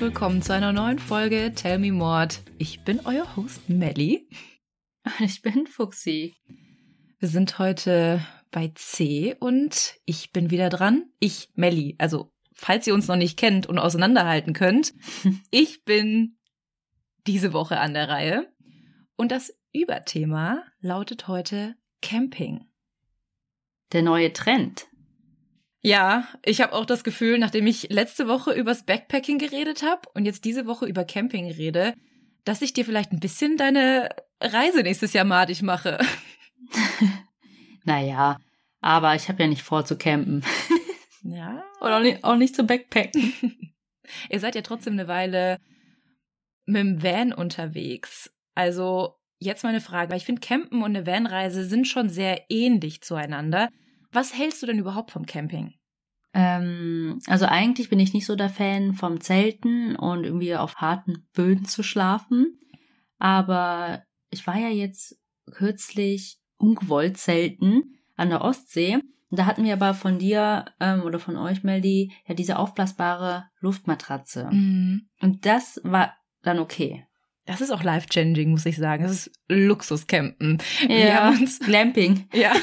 und willkommen zu einer neuen Folge Tell Me Mord. Ich bin euer Host Melly. Ich bin Fuxi. Wir sind heute bei C und ich bin wieder dran. Ich, Melly. Also, falls ihr uns noch nicht kennt und auseinanderhalten könnt, ich bin diese Woche an der Reihe. Und das Überthema lautet heute Camping. Der neue Trend. Ja, ich habe auch das Gefühl, nachdem ich letzte Woche übers Backpacking geredet habe und jetzt diese Woche über Camping rede, dass ich dir vielleicht ein bisschen deine Reise nächstes Jahr madig mache. naja, aber ich habe ja nicht vor zu campen. ja. Und auch nicht, auch nicht zu backpacken. Ihr seid ja trotzdem eine Weile mit dem Van unterwegs. Also jetzt meine Frage, weil ich finde, Campen und eine Vanreise sind schon sehr ähnlich zueinander. Was hältst du denn überhaupt vom Camping? Ähm, also eigentlich bin ich nicht so der Fan vom Zelten und irgendwie auf harten Böden zu schlafen. Aber ich war ja jetzt kürzlich ungewollt zelten an der Ostsee. Da hatten wir aber von dir ähm, oder von euch, Meldy, ja diese aufblasbare Luftmatratze. Mhm. Und das war dann okay. Das ist auch life-changing, muss ich sagen. Das ist Luxuscampen. Ja, wir haben uns Glamping. Ja.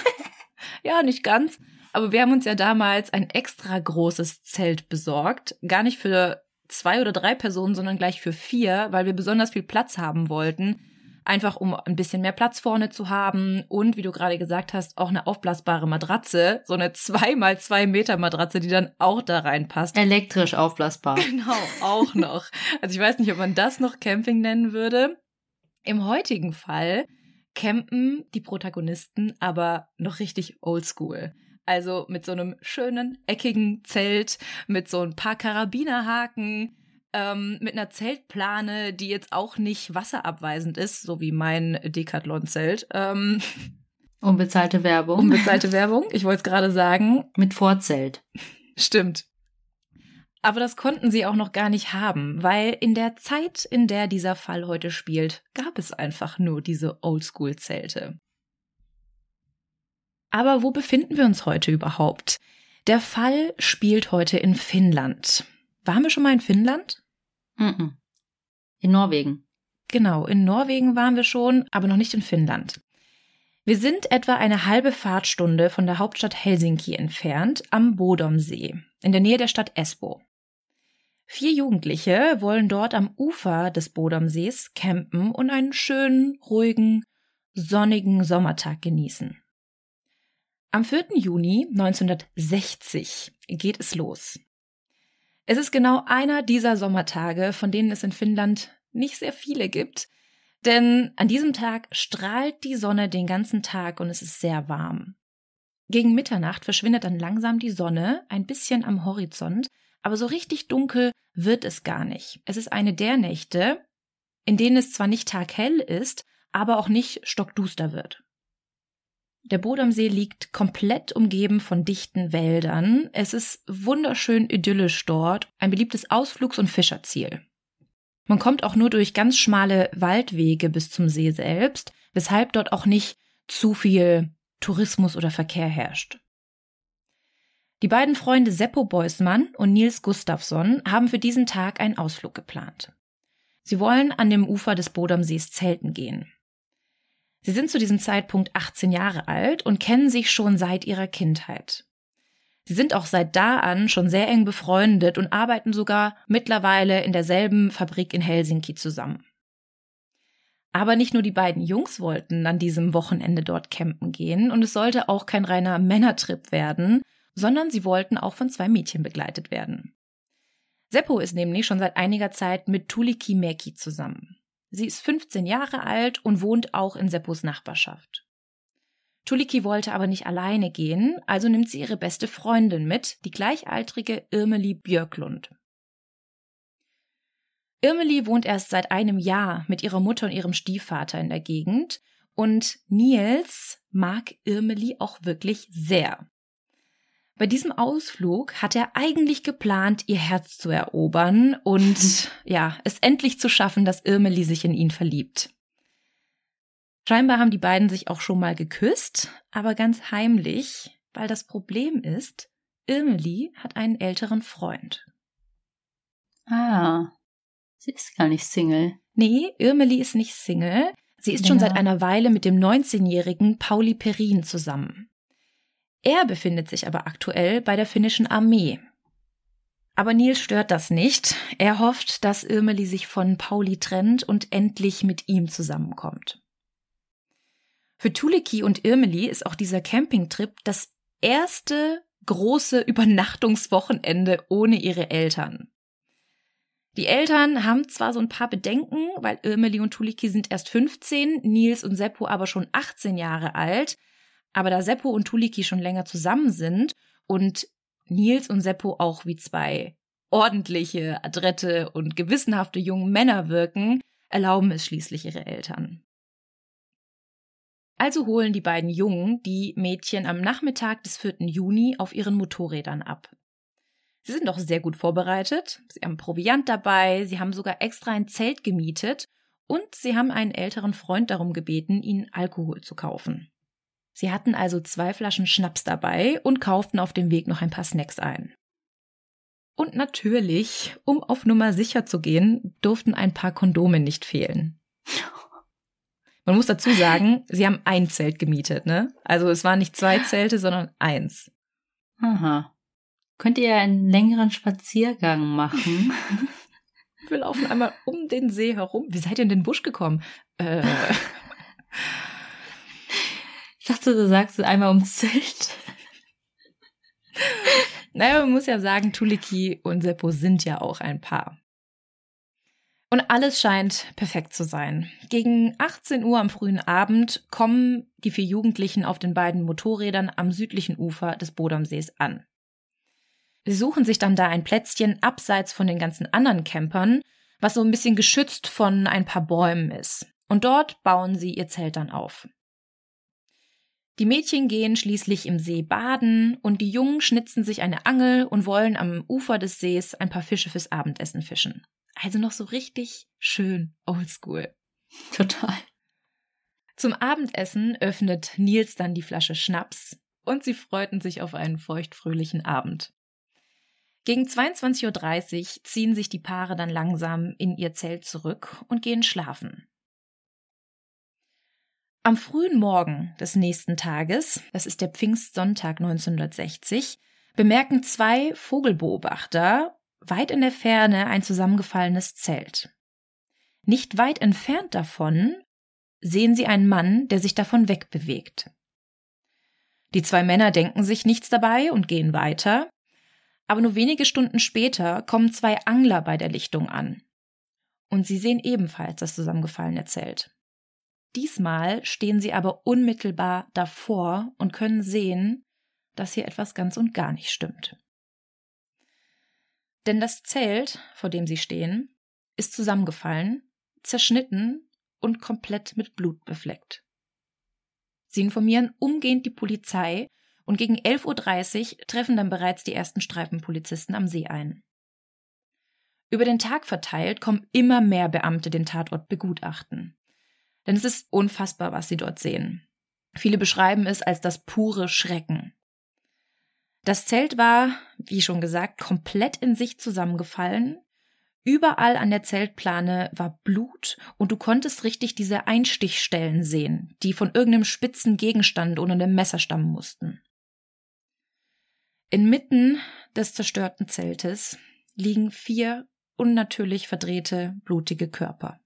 Ja, nicht ganz. Aber wir haben uns ja damals ein extra großes Zelt besorgt. Gar nicht für zwei oder drei Personen, sondern gleich für vier, weil wir besonders viel Platz haben wollten. Einfach um ein bisschen mehr Platz vorne zu haben und, wie du gerade gesagt hast, auch eine aufblasbare Matratze. So eine zwei mal zwei Meter Matratze, die dann auch da reinpasst. Elektrisch aufblasbar. Genau, auch noch. Also ich weiß nicht, ob man das noch Camping nennen würde. Im heutigen Fall campen die Protagonisten aber noch richtig oldschool. Also mit so einem schönen, eckigen Zelt, mit so ein paar Karabinerhaken, ähm, mit einer Zeltplane, die jetzt auch nicht wasserabweisend ist, so wie mein Decathlon-Zelt. Ähm, Unbezahlte Werbung. Unbezahlte Werbung, ich wollte es gerade sagen. Mit Vorzelt. Stimmt. Aber das konnten sie auch noch gar nicht haben, weil in der Zeit, in der dieser Fall heute spielt, gab es einfach nur diese Oldschool-Zelte. Aber wo befinden wir uns heute überhaupt? Der Fall spielt heute in Finnland. Waren wir schon mal in Finnland? In Norwegen. Genau, in Norwegen waren wir schon, aber noch nicht in Finnland. Wir sind etwa eine halbe Fahrtstunde von der Hauptstadt Helsinki entfernt, am Bodomsee, in der Nähe der Stadt Espoo. Vier Jugendliche wollen dort am Ufer des Bodomsees campen und einen schönen, ruhigen, sonnigen Sommertag genießen. Am 4. Juni 1960 geht es los. Es ist genau einer dieser Sommertage, von denen es in Finnland nicht sehr viele gibt, denn an diesem Tag strahlt die Sonne den ganzen Tag und es ist sehr warm. Gegen Mitternacht verschwindet dann langsam die Sonne ein bisschen am Horizont aber so richtig dunkel wird es gar nicht. Es ist eine der Nächte, in denen es zwar nicht taghell ist, aber auch nicht stockduster wird. Der Bodomsee liegt komplett umgeben von dichten Wäldern. Es ist wunderschön idyllisch dort, ein beliebtes Ausflugs- und Fischerziel. Man kommt auch nur durch ganz schmale Waldwege bis zum See selbst, weshalb dort auch nicht zu viel Tourismus oder Verkehr herrscht. Die beiden Freunde Seppo Beusmann und Nils Gustafsson haben für diesen Tag einen Ausflug geplant. Sie wollen an dem Ufer des Bodomsees zelten gehen. Sie sind zu diesem Zeitpunkt 18 Jahre alt und kennen sich schon seit ihrer Kindheit. Sie sind auch seit da an schon sehr eng befreundet und arbeiten sogar mittlerweile in derselben Fabrik in Helsinki zusammen. Aber nicht nur die beiden Jungs wollten an diesem Wochenende dort campen gehen und es sollte auch kein reiner Männertrip werden, sondern sie wollten auch von zwei Mädchen begleitet werden. Seppo ist nämlich schon seit einiger Zeit mit Tuliki Mäki zusammen. Sie ist 15 Jahre alt und wohnt auch in Seppos Nachbarschaft. Tuliki wollte aber nicht alleine gehen, also nimmt sie ihre beste Freundin mit, die gleichaltrige Irmeli Björklund. Irmeli wohnt erst seit einem Jahr mit ihrer Mutter und ihrem Stiefvater in der Gegend und Nils mag Irmeli auch wirklich sehr. Bei diesem Ausflug hat er eigentlich geplant, ihr Herz zu erobern und ja, es endlich zu schaffen, dass Irmeli sich in ihn verliebt. Scheinbar haben die beiden sich auch schon mal geküsst, aber ganz heimlich, weil das Problem ist, Irmeli hat einen älteren Freund. Ah, sie ist gar nicht Single. Nee, Irmeli ist nicht Single. Sie ist schon Länger. seit einer Weile mit dem 19-jährigen Pauli Perin zusammen. Er befindet sich aber aktuell bei der finnischen Armee. Aber Nils stört das nicht. Er hofft, dass Irmeli sich von Pauli trennt und endlich mit ihm zusammenkommt. Für Tuliki und Irmeli ist auch dieser Campingtrip das erste große Übernachtungswochenende ohne ihre Eltern. Die Eltern haben zwar so ein paar Bedenken, weil Irmeli und Tuliki sind erst 15, Nils und Seppo aber schon 18 Jahre alt. Aber da Seppo und Tuliki schon länger zusammen sind und Nils und Seppo auch wie zwei ordentliche, adrette und gewissenhafte junge Männer wirken, erlauben es schließlich ihre Eltern. Also holen die beiden Jungen die Mädchen am Nachmittag des 4. Juni auf ihren Motorrädern ab. Sie sind auch sehr gut vorbereitet. Sie haben Proviant dabei, sie haben sogar extra ein Zelt gemietet und sie haben einen älteren Freund darum gebeten, ihnen Alkohol zu kaufen. Sie hatten also zwei Flaschen Schnaps dabei und kauften auf dem Weg noch ein paar Snacks ein. Und natürlich, um auf Nummer sicher zu gehen, durften ein paar Kondome nicht fehlen. Man muss dazu sagen, sie haben ein Zelt gemietet, ne? Also es waren nicht zwei Zelte, sondern eins. Aha. Könnt ihr einen längeren Spaziergang machen? Wir laufen einmal um den See herum. Wie seid ihr in den Busch gekommen? Äh, Ich dachte, du sagst einmal ums Zelt. naja, man muss ja sagen, Tuliki und Seppo sind ja auch ein Paar. Und alles scheint perfekt zu sein. Gegen 18 Uhr am frühen Abend kommen die vier Jugendlichen auf den beiden Motorrädern am südlichen Ufer des Bodomsees an. Sie suchen sich dann da ein Plätzchen abseits von den ganzen anderen Campern, was so ein bisschen geschützt von ein paar Bäumen ist. Und dort bauen sie ihr Zelt dann auf. Die Mädchen gehen schließlich im See baden und die Jungen schnitzen sich eine Angel und wollen am Ufer des Sees ein paar Fische fürs Abendessen fischen. Also noch so richtig schön oldschool. Total. Zum Abendessen öffnet Nils dann die Flasche Schnaps und sie freuten sich auf einen feuchtfröhlichen Abend. Gegen 22.30 Uhr ziehen sich die Paare dann langsam in ihr Zelt zurück und gehen schlafen. Am frühen Morgen des nächsten Tages, das ist der Pfingstsonntag 1960, bemerken zwei Vogelbeobachter weit in der Ferne ein zusammengefallenes Zelt. Nicht weit entfernt davon sehen sie einen Mann, der sich davon wegbewegt. Die zwei Männer denken sich nichts dabei und gehen weiter, aber nur wenige Stunden später kommen zwei Angler bei der Lichtung an. Und sie sehen ebenfalls das zusammengefallene Zelt. Diesmal stehen sie aber unmittelbar davor und können sehen, dass hier etwas ganz und gar nicht stimmt. Denn das Zelt, vor dem sie stehen, ist zusammengefallen, zerschnitten und komplett mit Blut befleckt. Sie informieren umgehend die Polizei und gegen 11.30 Uhr treffen dann bereits die ersten Streifenpolizisten am See ein. Über den Tag verteilt kommen immer mehr Beamte den Tatort begutachten. Denn es ist unfassbar, was sie dort sehen. Viele beschreiben es als das pure Schrecken. Das Zelt war, wie schon gesagt, komplett in sich zusammengefallen. Überall an der Zeltplane war Blut und du konntest richtig diese Einstichstellen sehen, die von irgendeinem spitzen Gegenstand oder einem Messer stammen mussten. Inmitten des zerstörten Zeltes liegen vier unnatürlich verdrehte, blutige Körper.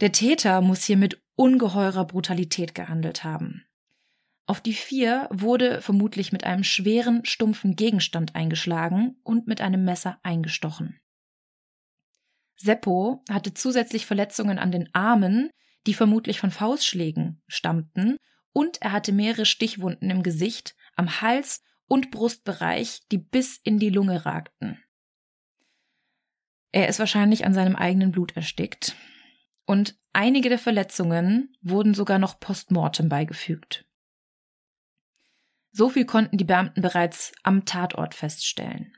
Der Täter muss hier mit ungeheurer Brutalität gehandelt haben. Auf die vier wurde vermutlich mit einem schweren, stumpfen Gegenstand eingeschlagen und mit einem Messer eingestochen. Seppo hatte zusätzlich Verletzungen an den Armen, die vermutlich von Faustschlägen stammten, und er hatte mehrere Stichwunden im Gesicht, am Hals und Brustbereich, die bis in die Lunge ragten. Er ist wahrscheinlich an seinem eigenen Blut erstickt, und einige der Verletzungen wurden sogar noch postmortem beigefügt. So viel konnten die Beamten bereits am Tatort feststellen.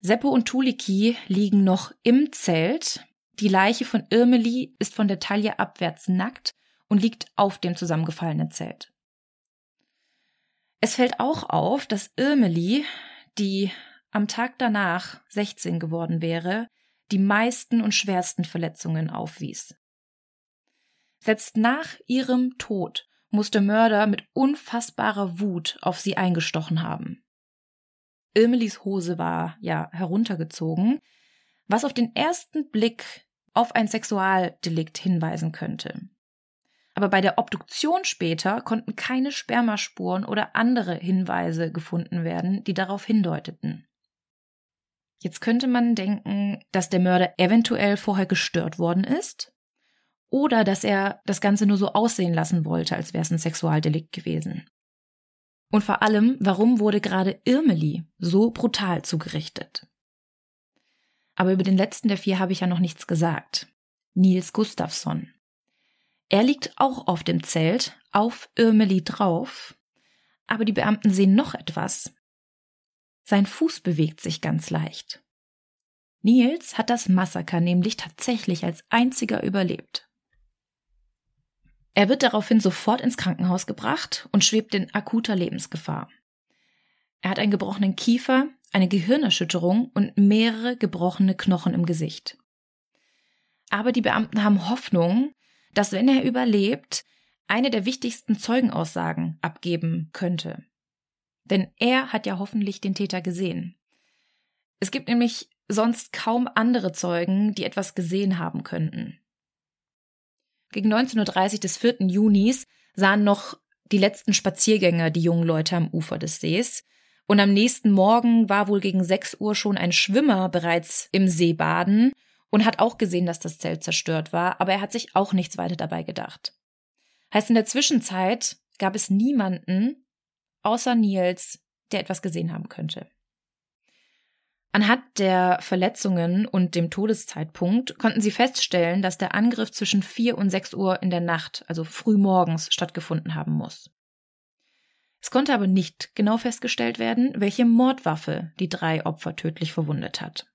Seppo und Tuliki liegen noch im Zelt. Die Leiche von Irmeli ist von der Taille abwärts nackt und liegt auf dem zusammengefallenen Zelt. Es fällt auch auf, dass Irmeli, die am Tag danach 16 geworden wäre, die meisten und schwersten Verletzungen aufwies. Selbst nach ihrem Tod muss der Mörder mit unfassbarer Wut auf sie eingestochen haben. Irmelis Hose war ja heruntergezogen, was auf den ersten Blick auf ein Sexualdelikt hinweisen könnte. Aber bei der Obduktion später konnten keine Spermaspuren oder andere Hinweise gefunden werden, die darauf hindeuteten. Jetzt könnte man denken, dass der Mörder eventuell vorher gestört worden ist oder dass er das Ganze nur so aussehen lassen wollte, als wäre es ein Sexualdelikt gewesen. Und vor allem, warum wurde gerade Irmeli so brutal zugerichtet? Aber über den letzten der vier habe ich ja noch nichts gesagt. Nils Gustafsson. Er liegt auch auf dem Zelt, auf Irmeli drauf, aber die Beamten sehen noch etwas. Sein Fuß bewegt sich ganz leicht. Nils hat das Massaker nämlich tatsächlich als einziger überlebt. Er wird daraufhin sofort ins Krankenhaus gebracht und schwebt in akuter Lebensgefahr. Er hat einen gebrochenen Kiefer, eine Gehirnerschütterung und mehrere gebrochene Knochen im Gesicht. Aber die Beamten haben Hoffnung, dass wenn er überlebt, eine der wichtigsten Zeugenaussagen abgeben könnte. Denn er hat ja hoffentlich den Täter gesehen. Es gibt nämlich sonst kaum andere Zeugen, die etwas gesehen haben könnten. Gegen 19.30 Uhr des 4. Junis sahen noch die letzten Spaziergänger die jungen Leute am Ufer des Sees. Und am nächsten Morgen war wohl gegen 6 Uhr schon ein Schwimmer bereits im See baden und hat auch gesehen, dass das Zelt zerstört war, aber er hat sich auch nichts weiter dabei gedacht. Heißt, in der Zwischenzeit gab es niemanden außer Nils, der etwas gesehen haben könnte. Anhand der Verletzungen und dem Todeszeitpunkt konnten sie feststellen, dass der Angriff zwischen 4 und 6 Uhr in der Nacht, also früh morgens, stattgefunden haben muss. Es konnte aber nicht genau festgestellt werden, welche Mordwaffe die drei Opfer tödlich verwundet hat.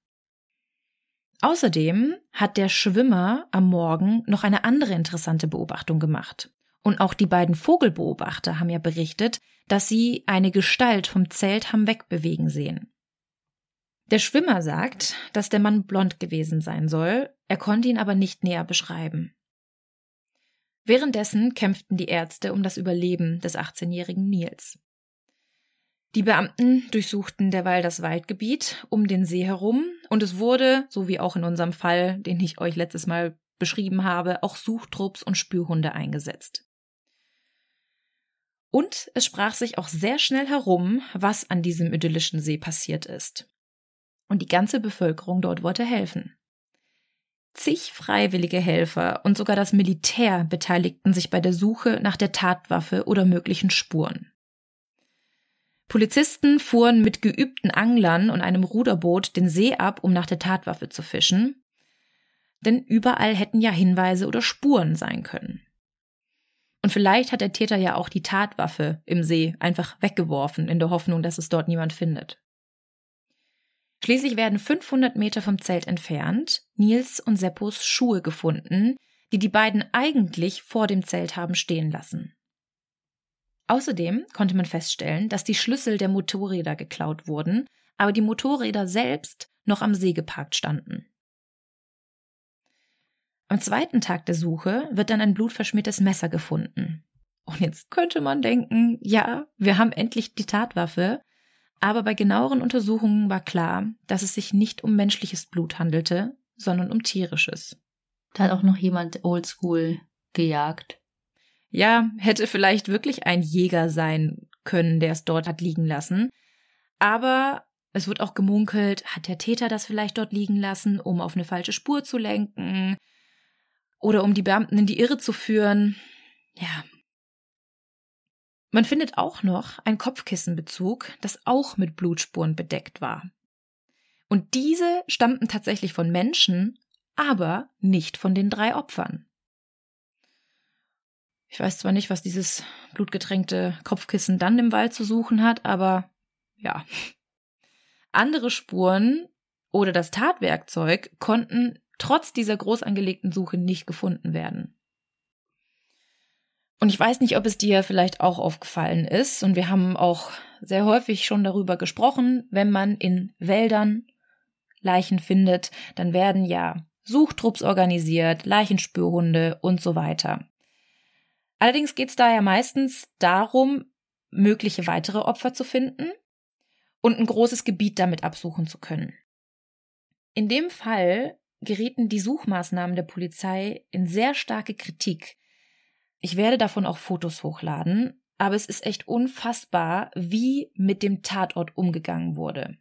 Außerdem hat der Schwimmer am Morgen noch eine andere interessante Beobachtung gemacht. Und auch die beiden Vogelbeobachter haben ja berichtet, dass sie eine Gestalt vom Zelt haben wegbewegen sehen. Der Schwimmer sagt, dass der Mann blond gewesen sein soll, er konnte ihn aber nicht näher beschreiben. Währenddessen kämpften die Ärzte um das Überleben des 18-jährigen Nils. Die Beamten durchsuchten derweil das Waldgebiet um den See herum und es wurde, so wie auch in unserem Fall, den ich euch letztes Mal beschrieben habe, auch Suchtrupps und Spürhunde eingesetzt. Und es sprach sich auch sehr schnell herum, was an diesem idyllischen See passiert ist und die ganze Bevölkerung dort wollte helfen. Zig freiwillige Helfer und sogar das Militär beteiligten sich bei der Suche nach der Tatwaffe oder möglichen Spuren. Polizisten fuhren mit geübten Anglern und einem Ruderboot den See ab, um nach der Tatwaffe zu fischen, denn überall hätten ja Hinweise oder Spuren sein können. Und vielleicht hat der Täter ja auch die Tatwaffe im See einfach weggeworfen, in der Hoffnung, dass es dort niemand findet. Schließlich werden 500 Meter vom Zelt entfernt Nils und Seppos Schuhe gefunden, die die beiden eigentlich vor dem Zelt haben stehen lassen. Außerdem konnte man feststellen, dass die Schlüssel der Motorräder geklaut wurden, aber die Motorräder selbst noch am See geparkt standen. Am zweiten Tag der Suche wird dann ein blutverschmiertes Messer gefunden. Und jetzt könnte man denken, ja, wir haben endlich die Tatwaffe, aber bei genaueren Untersuchungen war klar, dass es sich nicht um menschliches Blut handelte, sondern um tierisches. Da hat auch noch jemand oldschool gejagt. Ja, hätte vielleicht wirklich ein Jäger sein können, der es dort hat liegen lassen. Aber es wird auch gemunkelt, hat der Täter das vielleicht dort liegen lassen, um auf eine falsche Spur zu lenken oder um die Beamten in die Irre zu führen. Ja, man findet auch noch ein Kopfkissenbezug, das auch mit Blutspuren bedeckt war. Und diese stammten tatsächlich von Menschen, aber nicht von den drei Opfern. Ich weiß zwar nicht, was dieses blutgetränkte Kopfkissen dann im Wald zu suchen hat, aber ja. Andere Spuren oder das Tatwerkzeug konnten trotz dieser groß angelegten Suche nicht gefunden werden. Und ich weiß nicht, ob es dir vielleicht auch aufgefallen ist. Und wir haben auch sehr häufig schon darüber gesprochen, wenn man in Wäldern Leichen findet, dann werden ja Suchtrupps organisiert, Leichenspürhunde und so weiter. Allerdings geht es da ja meistens darum, mögliche weitere Opfer zu finden und ein großes Gebiet damit absuchen zu können. In dem Fall gerieten die Suchmaßnahmen der Polizei in sehr starke Kritik. Ich werde davon auch Fotos hochladen, aber es ist echt unfassbar, wie mit dem Tatort umgegangen wurde.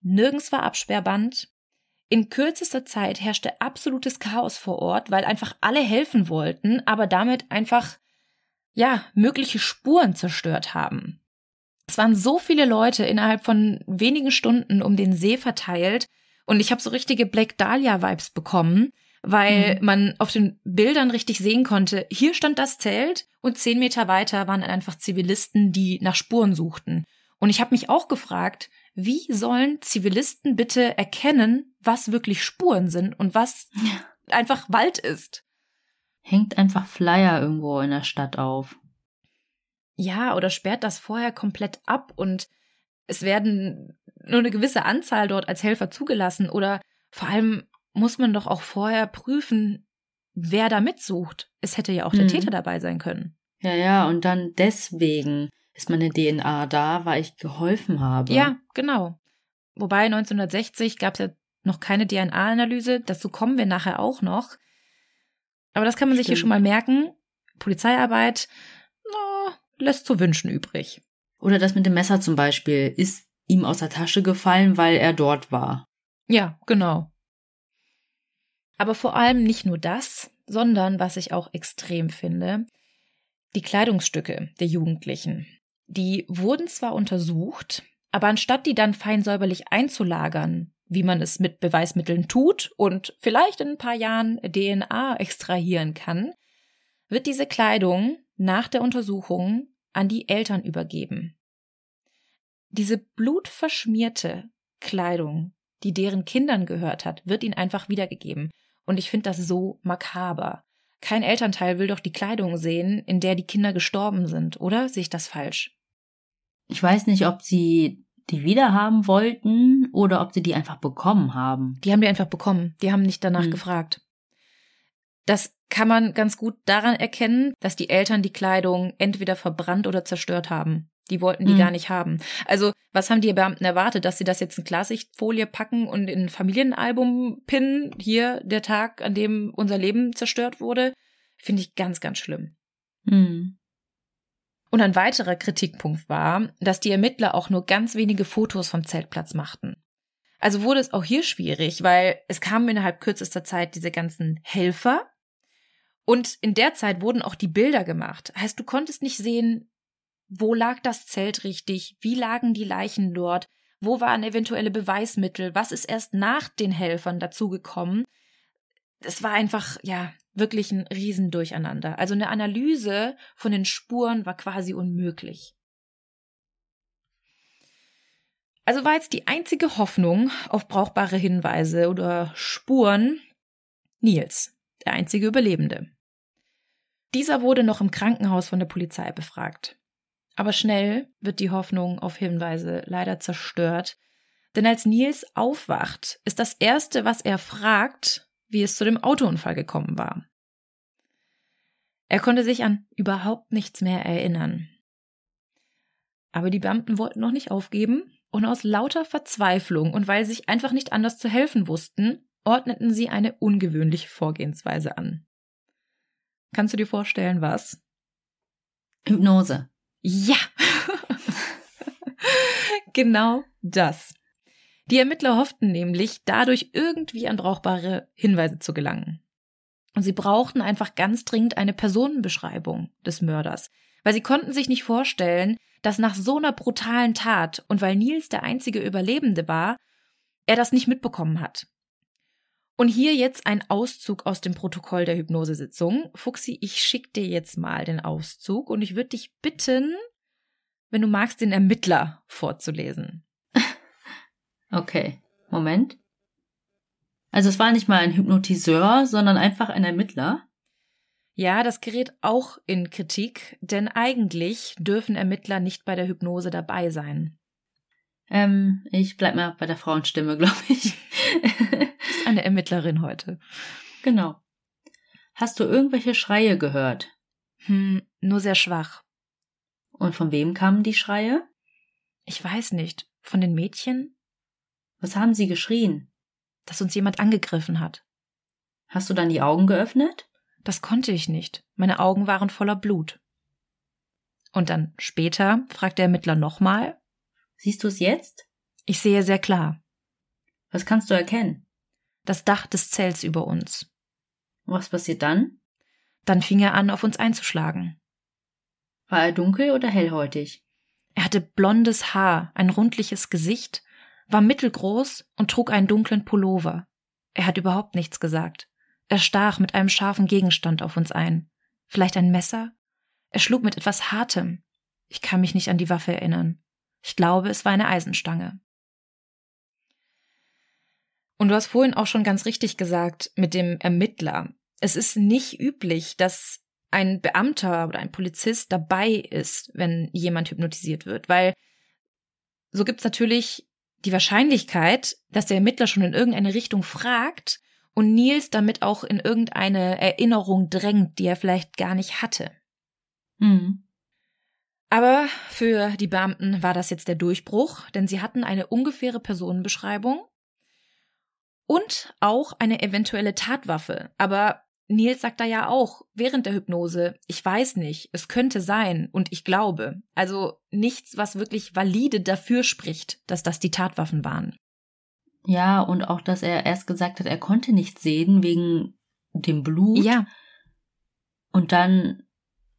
Nirgends war Absperrband. In kürzester Zeit herrschte absolutes Chaos vor Ort, weil einfach alle helfen wollten, aber damit einfach, ja, mögliche Spuren zerstört haben. Es waren so viele Leute innerhalb von wenigen Stunden um den See verteilt und ich habe so richtige Black Dahlia-Vibes bekommen, weil mhm. man auf den Bildern richtig sehen konnte, hier stand das Zelt und zehn Meter weiter waren einfach Zivilisten, die nach Spuren suchten. Und ich habe mich auch gefragt, wie sollen Zivilisten bitte erkennen, was wirklich Spuren sind und was einfach Wald ist? Hängt einfach Flyer irgendwo in der Stadt auf. Ja, oder sperrt das vorher komplett ab und es werden nur eine gewisse Anzahl dort als Helfer zugelassen oder vor allem muss man doch auch vorher prüfen, wer da mitsucht. Es hätte ja auch der hm. Täter dabei sein können. Ja, ja, und dann deswegen ist meine DNA da, weil ich geholfen habe. Ja, genau. Wobei 1960 gab es ja noch keine DNA-Analyse, dazu kommen wir nachher auch noch. Aber das kann man Stimmt. sich hier schon mal merken. Polizeiarbeit no, lässt zu wünschen übrig. Oder das mit dem Messer zum Beispiel ist ihm aus der Tasche gefallen, weil er dort war. Ja, genau. Aber vor allem nicht nur das, sondern was ich auch extrem finde, die Kleidungsstücke der Jugendlichen. Die wurden zwar untersucht, aber anstatt die dann fein säuberlich einzulagern, wie man es mit Beweismitteln tut und vielleicht in ein paar Jahren DNA extrahieren kann, wird diese Kleidung nach der Untersuchung an die Eltern übergeben. Diese blutverschmierte Kleidung, die deren Kindern gehört hat, wird ihnen einfach wiedergegeben. Und ich finde das so makaber. Kein Elternteil will doch die Kleidung sehen, in der die Kinder gestorben sind, oder? Sehe ich das falsch? Ich weiß nicht, ob sie die wiederhaben wollten oder ob sie die einfach bekommen haben. Die haben die einfach bekommen. Die haben nicht danach hm. gefragt. Das kann man ganz gut daran erkennen, dass die Eltern die Kleidung entweder verbrannt oder zerstört haben. Die wollten die hm. gar nicht haben. Also, was haben die Beamten erwartet, dass sie das jetzt in Klarsichtfolie packen und in ein Familienalbum pinnen? Hier der Tag, an dem unser Leben zerstört wurde. Finde ich ganz, ganz schlimm. Hm. Und ein weiterer Kritikpunkt war, dass die Ermittler auch nur ganz wenige Fotos vom Zeltplatz machten. Also wurde es auch hier schwierig, weil es kamen innerhalb kürzester Zeit diese ganzen Helfer und in der Zeit wurden auch die Bilder gemacht. Heißt, du konntest nicht sehen, wo lag das Zelt richtig, wie lagen die Leichen dort, wo waren eventuelle Beweismittel, was ist erst nach den Helfern dazugekommen. Es war einfach, ja, wirklich ein Riesendurcheinander. Also eine Analyse von den Spuren war quasi unmöglich. Also war jetzt die einzige Hoffnung auf brauchbare Hinweise oder Spuren Nils, der einzige Überlebende. Dieser wurde noch im Krankenhaus von der Polizei befragt. Aber schnell wird die Hoffnung auf Hinweise leider zerstört, denn als Nils aufwacht, ist das Erste, was er fragt, wie es zu dem Autounfall gekommen war. Er konnte sich an überhaupt nichts mehr erinnern. Aber die Beamten wollten noch nicht aufgeben und aus lauter Verzweiflung und weil sie sich einfach nicht anders zu helfen wussten, ordneten sie eine ungewöhnliche Vorgehensweise an. Kannst du dir vorstellen, was? Hypnose. Ja. genau das. Die Ermittler hofften nämlich, dadurch irgendwie an brauchbare Hinweise zu gelangen. Und sie brauchten einfach ganz dringend eine Personenbeschreibung des Mörders, weil sie konnten sich nicht vorstellen, dass nach so einer brutalen Tat und weil Nils der einzige Überlebende war, er das nicht mitbekommen hat. Und hier jetzt ein Auszug aus dem Protokoll der Hypnosesitzung. Fuxi, ich schick dir jetzt mal den Auszug und ich würde dich bitten, wenn du magst, den Ermittler vorzulesen. Okay, Moment. Also es war nicht mal ein Hypnotiseur, sondern einfach ein Ermittler. Ja, das gerät auch in Kritik, denn eigentlich dürfen Ermittler nicht bei der Hypnose dabei sein. Ähm, ich bleib mal bei der Frauenstimme, glaube ich. ist eine Ermittlerin heute. Genau. Hast du irgendwelche Schreie gehört? Hm, nur sehr schwach. Und von wem kamen die Schreie? Ich weiß nicht. Von den Mädchen? Was haben sie geschrien? Dass uns jemand angegriffen hat. Hast du dann die Augen geöffnet? Das konnte ich nicht. Meine Augen waren voller Blut. Und dann später fragt der Ermittler nochmal. Siehst du es jetzt? Ich sehe sehr klar. Was kannst du erkennen? Das Dach des Zells über uns. Was passiert dann? Dann fing er an, auf uns einzuschlagen. War er dunkel oder hellhäutig? Er hatte blondes Haar, ein rundliches Gesicht, war mittelgroß und trug einen dunklen Pullover. Er hat überhaupt nichts gesagt. Er stach mit einem scharfen Gegenstand auf uns ein. Vielleicht ein Messer? Er schlug mit etwas Hartem. Ich kann mich nicht an die Waffe erinnern. Ich glaube, es war eine Eisenstange. Und du hast vorhin auch schon ganz richtig gesagt mit dem Ermittler. Es ist nicht üblich, dass ein Beamter oder ein Polizist dabei ist, wenn jemand hypnotisiert wird, weil so gibt's natürlich die Wahrscheinlichkeit, dass der Ermittler schon in irgendeine Richtung fragt und Nils damit auch in irgendeine Erinnerung drängt, die er vielleicht gar nicht hatte. Mhm. Aber für die Beamten war das jetzt der Durchbruch, denn sie hatten eine ungefähre Personenbeschreibung und auch eine eventuelle Tatwaffe. Aber Nils sagt da ja auch während der Hypnose, ich weiß nicht, es könnte sein und ich glaube. Also nichts, was wirklich valide dafür spricht, dass das die Tatwaffen waren. Ja, und auch, dass er erst gesagt hat, er konnte nicht sehen wegen dem Blut. Ja. Und dann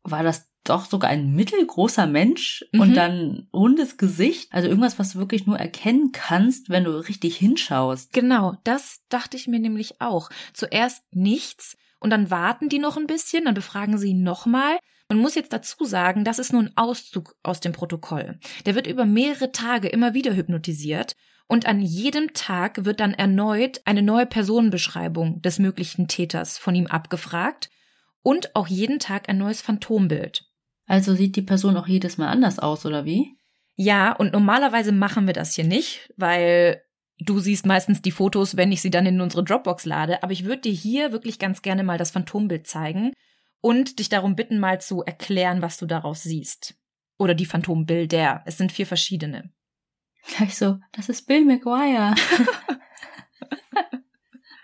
war das doch sogar ein mittelgroßer Mensch Mhm. und dann rundes Gesicht. Also irgendwas, was du wirklich nur erkennen kannst, wenn du richtig hinschaust. Genau, das dachte ich mir nämlich auch. Zuerst nichts und dann warten die noch ein bisschen, dann befragen sie ihn nochmal. Man muss jetzt dazu sagen, das ist nur ein Auszug aus dem Protokoll. Der wird über mehrere Tage immer wieder hypnotisiert und an jedem Tag wird dann erneut eine neue Personenbeschreibung des möglichen Täters von ihm abgefragt und auch jeden Tag ein neues Phantombild. Also sieht die Person auch jedes Mal anders aus, oder wie? Ja, und normalerweise machen wir das hier nicht, weil du siehst meistens die Fotos, wenn ich sie dann in unsere Dropbox lade. Aber ich würde dir hier wirklich ganz gerne mal das Phantombild zeigen und dich darum bitten, mal zu erklären, was du daraus siehst. Oder die Phantombilder. Es sind vier verschiedene. Gleich so, das ist Bill McGuire.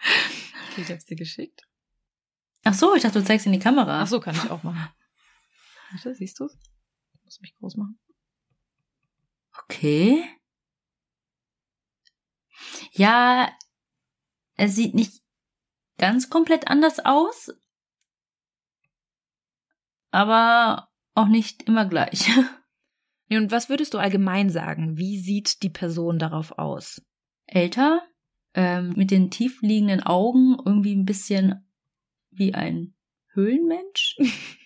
Okay, ich hab's dir geschickt. Ach so, ich dachte, du zeigst in die Kamera. Ach so, kann ich auch machen. Warte, siehst du's? Ich muss mich groß machen. Okay. Ja, er sieht nicht ganz komplett anders aus, aber auch nicht immer gleich. Und was würdest du allgemein sagen? Wie sieht die Person darauf aus? Älter, ähm, mit den tiefliegenden Augen, irgendwie ein bisschen wie ein Höhlenmensch.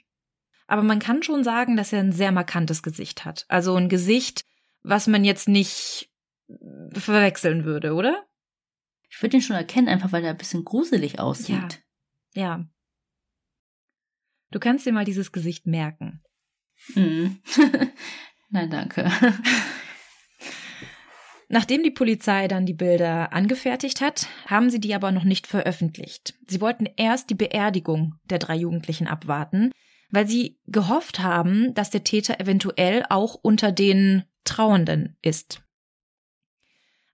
Aber man kann schon sagen, dass er ein sehr markantes Gesicht hat. Also ein Gesicht, was man jetzt nicht verwechseln würde, oder? Ich würde ihn schon erkennen, einfach weil er ein bisschen gruselig aussieht. Ja. Du kannst dir mal dieses Gesicht merken. Mhm. Nein, danke. Nachdem die Polizei dann die Bilder angefertigt hat, haben sie die aber noch nicht veröffentlicht. Sie wollten erst die Beerdigung der drei Jugendlichen abwarten, weil sie gehofft haben, dass der Täter eventuell auch unter den Trauernden ist.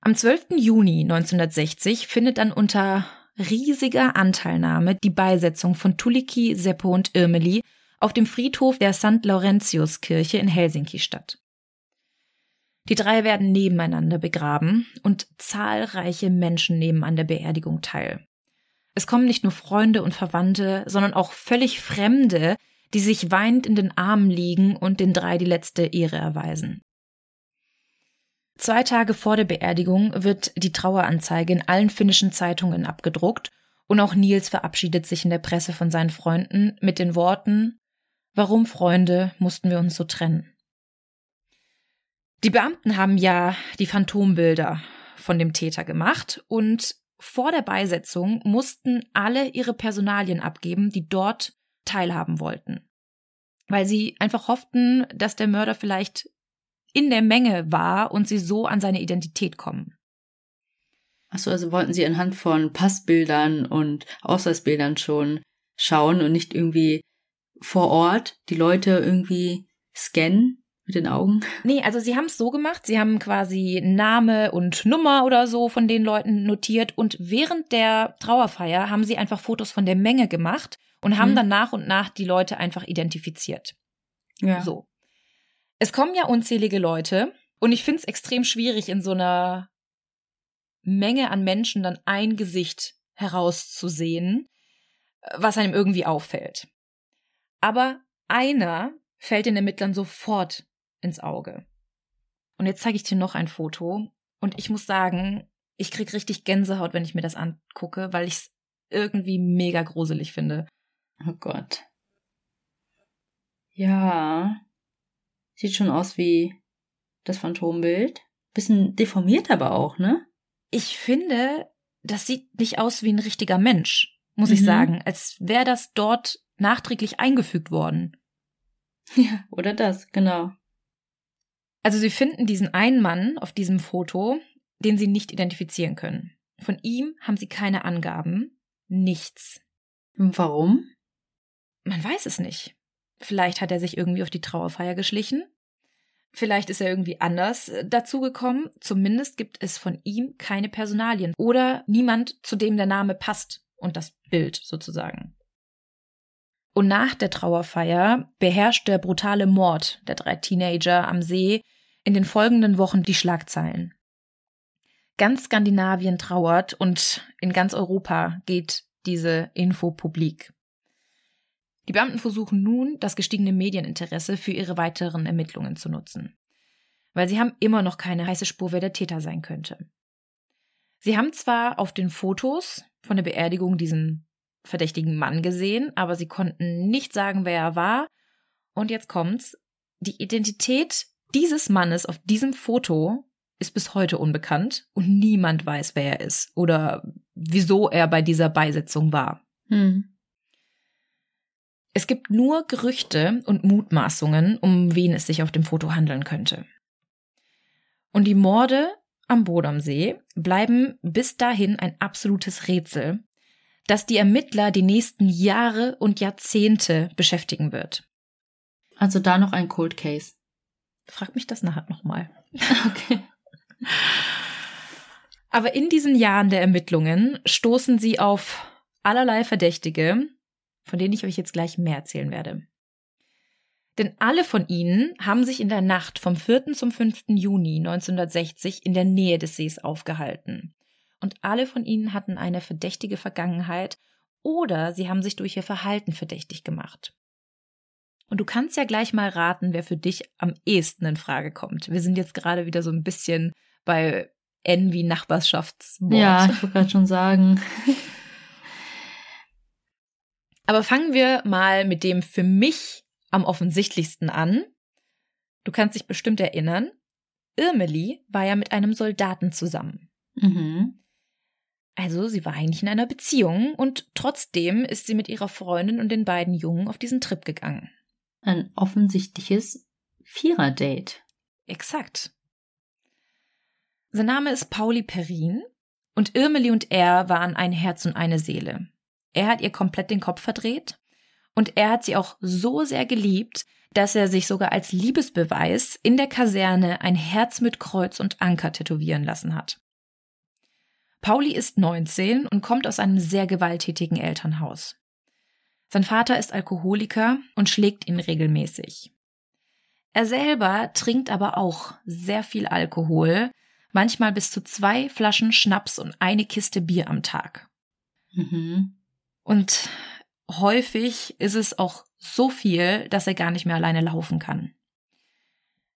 Am 12. Juni 1960 findet dann unter riesiger Anteilnahme die Beisetzung von Tuliki, Seppo und Irmeli auf dem Friedhof der St. Laurentius-Kirche in Helsinki statt. Die drei werden nebeneinander begraben und zahlreiche Menschen nehmen an der Beerdigung teil. Es kommen nicht nur Freunde und Verwandte, sondern auch völlig Fremde, die sich weinend in den Armen liegen und den drei die letzte Ehre erweisen. Zwei Tage vor der Beerdigung wird die Traueranzeige in allen finnischen Zeitungen abgedruckt und auch Nils verabschiedet sich in der Presse von seinen Freunden mit den Worten Warum, Freunde, mussten wir uns so trennen? Die Beamten haben ja die Phantombilder von dem Täter gemacht und vor der Beisetzung mussten alle ihre Personalien abgeben, die dort teilhaben wollten. Weil sie einfach hofften, dass der Mörder vielleicht in der Menge war und sie so an seine Identität kommen. Achso, also wollten sie anhand von Passbildern und Ausweisbildern schon schauen und nicht irgendwie vor Ort die Leute irgendwie scannen mit den Augen? Nee, also sie haben es so gemacht, sie haben quasi Name und Nummer oder so von den Leuten notiert und während der Trauerfeier haben sie einfach Fotos von der Menge gemacht und haben mhm. dann nach und nach die Leute einfach identifiziert. Ja. So. Es kommen ja unzählige Leute und ich finde es extrem schwierig, in so einer Menge an Menschen dann ein Gesicht herauszusehen, was einem irgendwie auffällt. Aber einer fällt den Ermittlern sofort ins Auge. Und jetzt zeige ich dir noch ein Foto. Und ich muss sagen, ich krieg richtig Gänsehaut, wenn ich mir das angucke, weil ich es irgendwie mega gruselig finde. Oh Gott. Ja. Sieht schon aus wie das Phantombild. Bisschen deformiert aber auch, ne? Ich finde, das sieht nicht aus wie ein richtiger Mensch, muss mhm. ich sagen. Als wäre das dort nachträglich eingefügt worden. Ja, oder das, genau. Also sie finden diesen einen Mann auf diesem Foto, den sie nicht identifizieren können. Von ihm haben sie keine Angaben, nichts. Warum? Man weiß es nicht. Vielleicht hat er sich irgendwie auf die Trauerfeier geschlichen. Vielleicht ist er irgendwie anders äh, dazugekommen. Zumindest gibt es von ihm keine Personalien oder niemand, zu dem der Name passt und das Bild sozusagen. Und nach der Trauerfeier beherrscht der brutale Mord der drei Teenager am See in den folgenden Wochen die Schlagzeilen. Ganz Skandinavien trauert und in ganz Europa geht diese Info publik. Die Beamten versuchen nun, das gestiegene Medieninteresse für ihre weiteren Ermittlungen zu nutzen. Weil sie haben immer noch keine heiße Spur, wer der Täter sein könnte. Sie haben zwar auf den Fotos von der Beerdigung diesen verdächtigen Mann gesehen, aber sie konnten nicht sagen, wer er war. Und jetzt kommt's. Die Identität dieses Mannes auf diesem Foto ist bis heute unbekannt und niemand weiß, wer er ist oder wieso er bei dieser Beisetzung war. Hm. Es gibt nur Gerüchte und Mutmaßungen, um wen es sich auf dem Foto handeln könnte. Und die Morde am Bodomsee bleiben bis dahin ein absolutes Rätsel, das die Ermittler die nächsten Jahre und Jahrzehnte beschäftigen wird. Also da noch ein Cold Case. Frag mich das nachher nochmal. Okay. Aber in diesen Jahren der Ermittlungen stoßen sie auf allerlei Verdächtige, von denen ich euch jetzt gleich mehr erzählen werde. Denn alle von ihnen haben sich in der Nacht vom 4. zum 5. Juni 1960 in der Nähe des Sees aufgehalten und alle von ihnen hatten eine verdächtige Vergangenheit oder sie haben sich durch ihr Verhalten verdächtig gemacht. Und du kannst ja gleich mal raten, wer für dich am ehesten in Frage kommt. Wir sind jetzt gerade wieder so ein bisschen bei N wie Nachbarschaftsmord. Ja, ich wollte gerade schon sagen. Aber fangen wir mal mit dem für mich am offensichtlichsten an. Du kannst dich bestimmt erinnern. Irmeli war ja mit einem Soldaten zusammen. Mhm. Also sie war eigentlich in einer Beziehung und trotzdem ist sie mit ihrer Freundin und den beiden Jungen auf diesen Trip gegangen. Ein offensichtliches Vierer-Date. Exakt. Sein Name ist Pauli Perrin und Irmeli und er waren ein Herz und eine Seele. Er hat ihr komplett den Kopf verdreht und er hat sie auch so sehr geliebt, dass er sich sogar als Liebesbeweis in der Kaserne ein Herz mit Kreuz und Anker tätowieren lassen hat. Pauli ist 19 und kommt aus einem sehr gewalttätigen Elternhaus. Sein Vater ist Alkoholiker und schlägt ihn regelmäßig. Er selber trinkt aber auch sehr viel Alkohol, manchmal bis zu zwei Flaschen Schnaps und eine Kiste Bier am Tag. Mhm. Und häufig ist es auch so viel, dass er gar nicht mehr alleine laufen kann.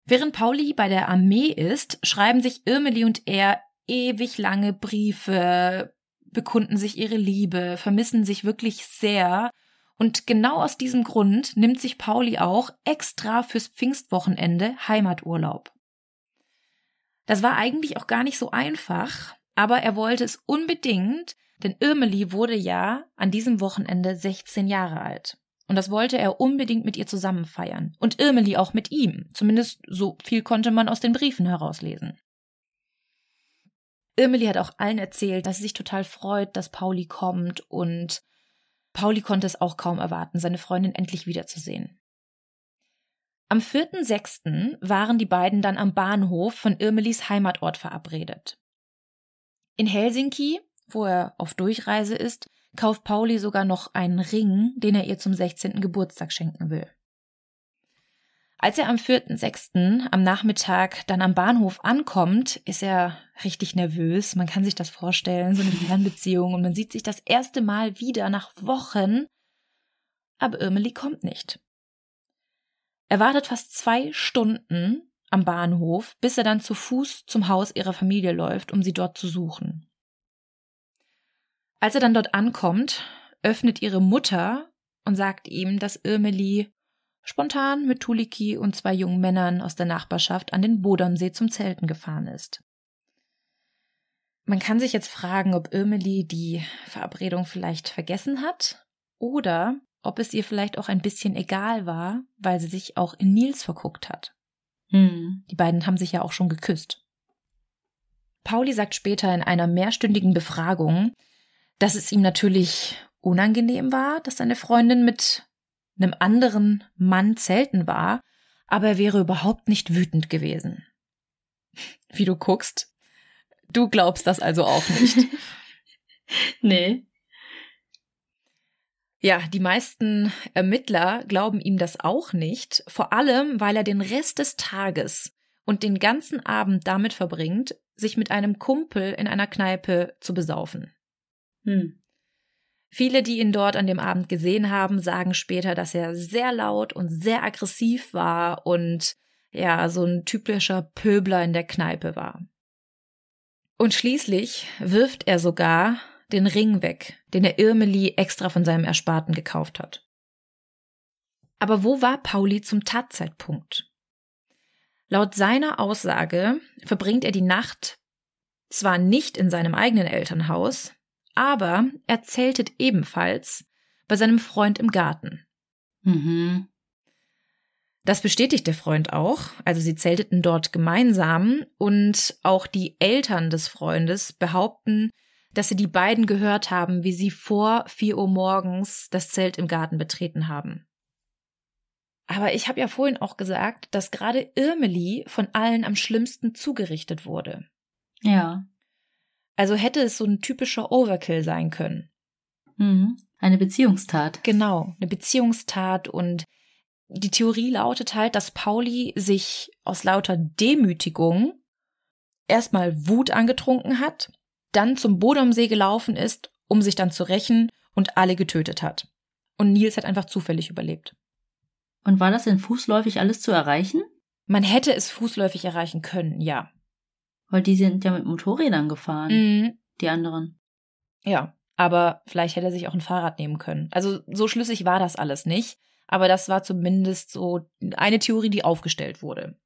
Während Pauli bei der Armee ist, schreiben sich Irmeli und er ewig lange Briefe, bekunden sich ihre Liebe, vermissen sich wirklich sehr. Und genau aus diesem Grund nimmt sich Pauli auch extra fürs Pfingstwochenende Heimaturlaub. Das war eigentlich auch gar nicht so einfach, aber er wollte es unbedingt, denn Irmeli wurde ja an diesem Wochenende 16 Jahre alt. Und das wollte er unbedingt mit ihr zusammen feiern. Und Irmeli auch mit ihm. Zumindest so viel konnte man aus den Briefen herauslesen. Irmeli hat auch allen erzählt, dass sie sich total freut, dass Pauli kommt und Pauli konnte es auch kaum erwarten, seine Freundin endlich wiederzusehen. Am 4.6. waren die beiden dann am Bahnhof von Irmelis Heimatort verabredet. In Helsinki, wo er auf Durchreise ist, kauft Pauli sogar noch einen Ring, den er ihr zum 16. Geburtstag schenken will. Als er am 4.6. am Nachmittag dann am Bahnhof ankommt, ist er richtig nervös. Man kann sich das vorstellen, so eine Fernbeziehung und man sieht sich das erste Mal wieder nach Wochen. Aber Irmeli kommt nicht. Er wartet fast zwei Stunden am Bahnhof, bis er dann zu Fuß zum Haus ihrer Familie läuft, um sie dort zu suchen. Als er dann dort ankommt, öffnet ihre Mutter und sagt ihm, dass Irmeli spontan mit Tuliki und zwei jungen Männern aus der Nachbarschaft an den Bodomsee zum Zelten gefahren ist. Man kann sich jetzt fragen, ob Irmeli die Verabredung vielleicht vergessen hat oder ob es ihr vielleicht auch ein bisschen egal war, weil sie sich auch in Nils verguckt hat. Hm. Die beiden haben sich ja auch schon geküsst. Pauli sagt später in einer mehrstündigen Befragung, dass es ihm natürlich unangenehm war, dass seine Freundin mit einem anderen Mann zelten war, aber er wäre überhaupt nicht wütend gewesen. Wie du guckst. Du glaubst das also auch nicht. nee. Ja, die meisten Ermittler glauben ihm das auch nicht, vor allem weil er den Rest des Tages und den ganzen Abend damit verbringt, sich mit einem Kumpel in einer Kneipe zu besaufen. Hm. Viele, die ihn dort an dem Abend gesehen haben, sagen später, dass er sehr laut und sehr aggressiv war und ja, so ein typischer Pöbler in der Kneipe war. Und schließlich wirft er sogar den Ring weg, den er Irmeli extra von seinem Ersparten gekauft hat. Aber wo war Pauli zum Tatzeitpunkt? Laut seiner Aussage verbringt er die Nacht zwar nicht in seinem eigenen Elternhaus, aber er zeltet ebenfalls bei seinem Freund im Garten. Mhm. Das bestätigt der Freund auch, also sie zelteten dort gemeinsam und auch die Eltern des Freundes behaupten, dass sie die beiden gehört haben, wie sie vor vier Uhr morgens das Zelt im Garten betreten haben. Aber ich habe ja vorhin auch gesagt, dass gerade Irmeli von allen am schlimmsten zugerichtet wurde. Ja. Also hätte es so ein typischer Overkill sein können. Mhm. Eine Beziehungstat. Genau, eine Beziehungstat und die Theorie lautet halt, dass Pauli sich aus lauter Demütigung erstmal Wut angetrunken hat, dann zum Bodomsee gelaufen ist, um sich dann zu rächen und alle getötet hat. Und Nils hat einfach zufällig überlebt. Und war das denn fußläufig alles zu erreichen? Man hätte es fußläufig erreichen können, ja. Weil die sind ja mit Motorrädern gefahren. Mhm. Die anderen. Ja, aber vielleicht hätte er sich auch ein Fahrrad nehmen können. Also so schlüssig war das alles nicht. Aber das war zumindest so eine Theorie, die aufgestellt wurde.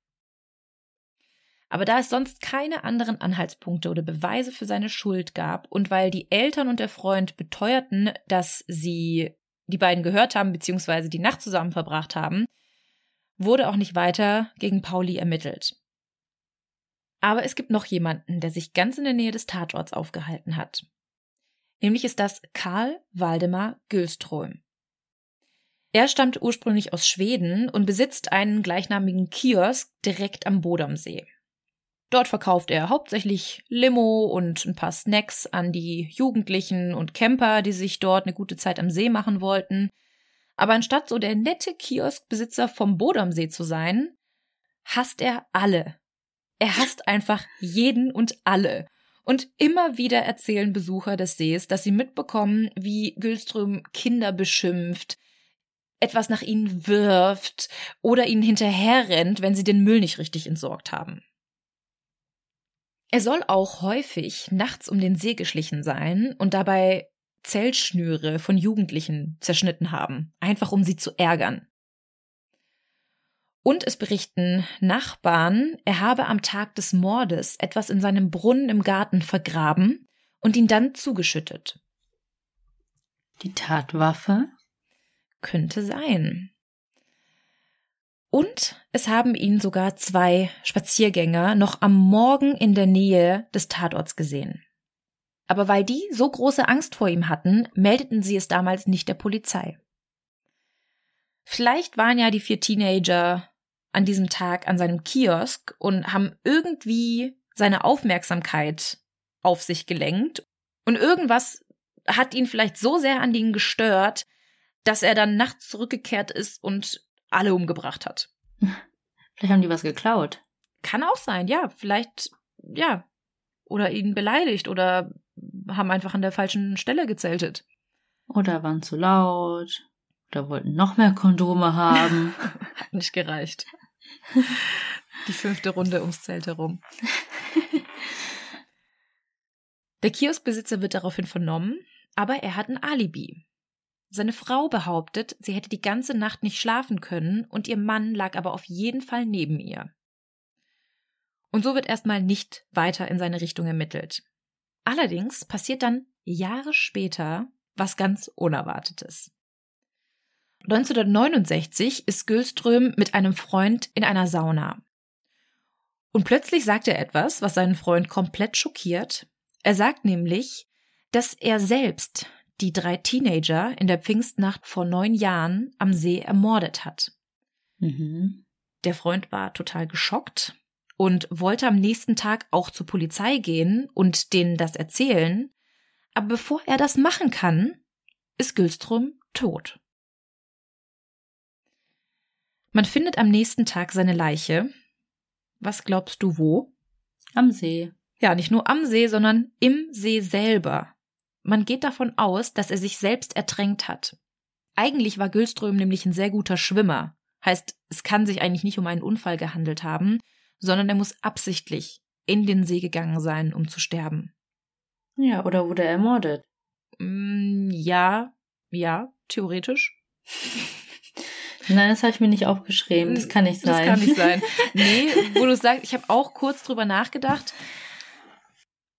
Aber da es sonst keine anderen Anhaltspunkte oder Beweise für seine Schuld gab und weil die Eltern und der Freund beteuerten, dass sie die beiden gehört haben bzw. die Nacht zusammen verbracht haben, wurde auch nicht weiter gegen Pauli ermittelt. Aber es gibt noch jemanden, der sich ganz in der Nähe des Tatorts aufgehalten hat. Nämlich ist das Karl Waldemar Gülström. Er stammt ursprünglich aus Schweden und besitzt einen gleichnamigen Kiosk direkt am Bodomsee. Dort verkauft er hauptsächlich Limo und ein paar Snacks an die Jugendlichen und Camper, die sich dort eine gute Zeit am See machen wollten. Aber anstatt so der nette Kioskbesitzer vom Bodomsee zu sein, hasst er alle, er hasst einfach jeden und alle. Und immer wieder erzählen Besucher des Sees, dass sie mitbekommen, wie Gülström Kinder beschimpft, etwas nach ihnen wirft oder ihnen hinterherrennt, wenn sie den Müll nicht richtig entsorgt haben. Er soll auch häufig nachts um den See geschlichen sein und dabei Zellschnüre von Jugendlichen zerschnitten haben, einfach um sie zu ärgern. Und es berichten Nachbarn, er habe am Tag des Mordes etwas in seinem Brunnen im Garten vergraben und ihn dann zugeschüttet. Die Tatwaffe? könnte sein. Und es haben ihn sogar zwei Spaziergänger noch am Morgen in der Nähe des Tatorts gesehen. Aber weil die so große Angst vor ihm hatten, meldeten sie es damals nicht der Polizei. Vielleicht waren ja die vier Teenager an diesem Tag an seinem Kiosk und haben irgendwie seine Aufmerksamkeit auf sich gelenkt und irgendwas hat ihn vielleicht so sehr an ihn gestört, dass er dann nachts zurückgekehrt ist und alle umgebracht hat. Vielleicht haben die was geklaut. Kann auch sein, ja. Vielleicht, ja. Oder ihn beleidigt oder haben einfach an der falschen Stelle gezeltet. Oder waren zu laut. Oder wollten noch mehr Kondome haben. Hat nicht gereicht. Die fünfte Runde ums Zelt herum. Der Kioskbesitzer wird daraufhin vernommen, aber er hat ein Alibi. Seine Frau behauptet, sie hätte die ganze Nacht nicht schlafen können und ihr Mann lag aber auf jeden Fall neben ihr. Und so wird erstmal nicht weiter in seine Richtung ermittelt. Allerdings passiert dann Jahre später was ganz Unerwartetes. 1969 ist Gülström mit einem Freund in einer Sauna. Und plötzlich sagt er etwas, was seinen Freund komplett schockiert. Er sagt nämlich, dass er selbst die drei Teenager in der Pfingstnacht vor neun Jahren am See ermordet hat. Mhm. Der Freund war total geschockt und wollte am nächsten Tag auch zur Polizei gehen und denen das erzählen. Aber bevor er das machen kann, ist Gülström tot. Man findet am nächsten Tag seine Leiche. Was glaubst du wo? Am See. Ja, nicht nur am See, sondern im See selber. Man geht davon aus, dass er sich selbst ertränkt hat. Eigentlich war Gülström nämlich ein sehr guter Schwimmer. Heißt, es kann sich eigentlich nicht um einen Unfall gehandelt haben, sondern er muss absichtlich in den See gegangen sein, um zu sterben. Ja, oder wurde er ermordet? Mm, ja, ja, theoretisch. Nein, das habe ich mir nicht aufgeschrieben. Das kann nicht sein. Das kann nicht sein. Nee, wo du sagst, ich habe auch kurz drüber nachgedacht.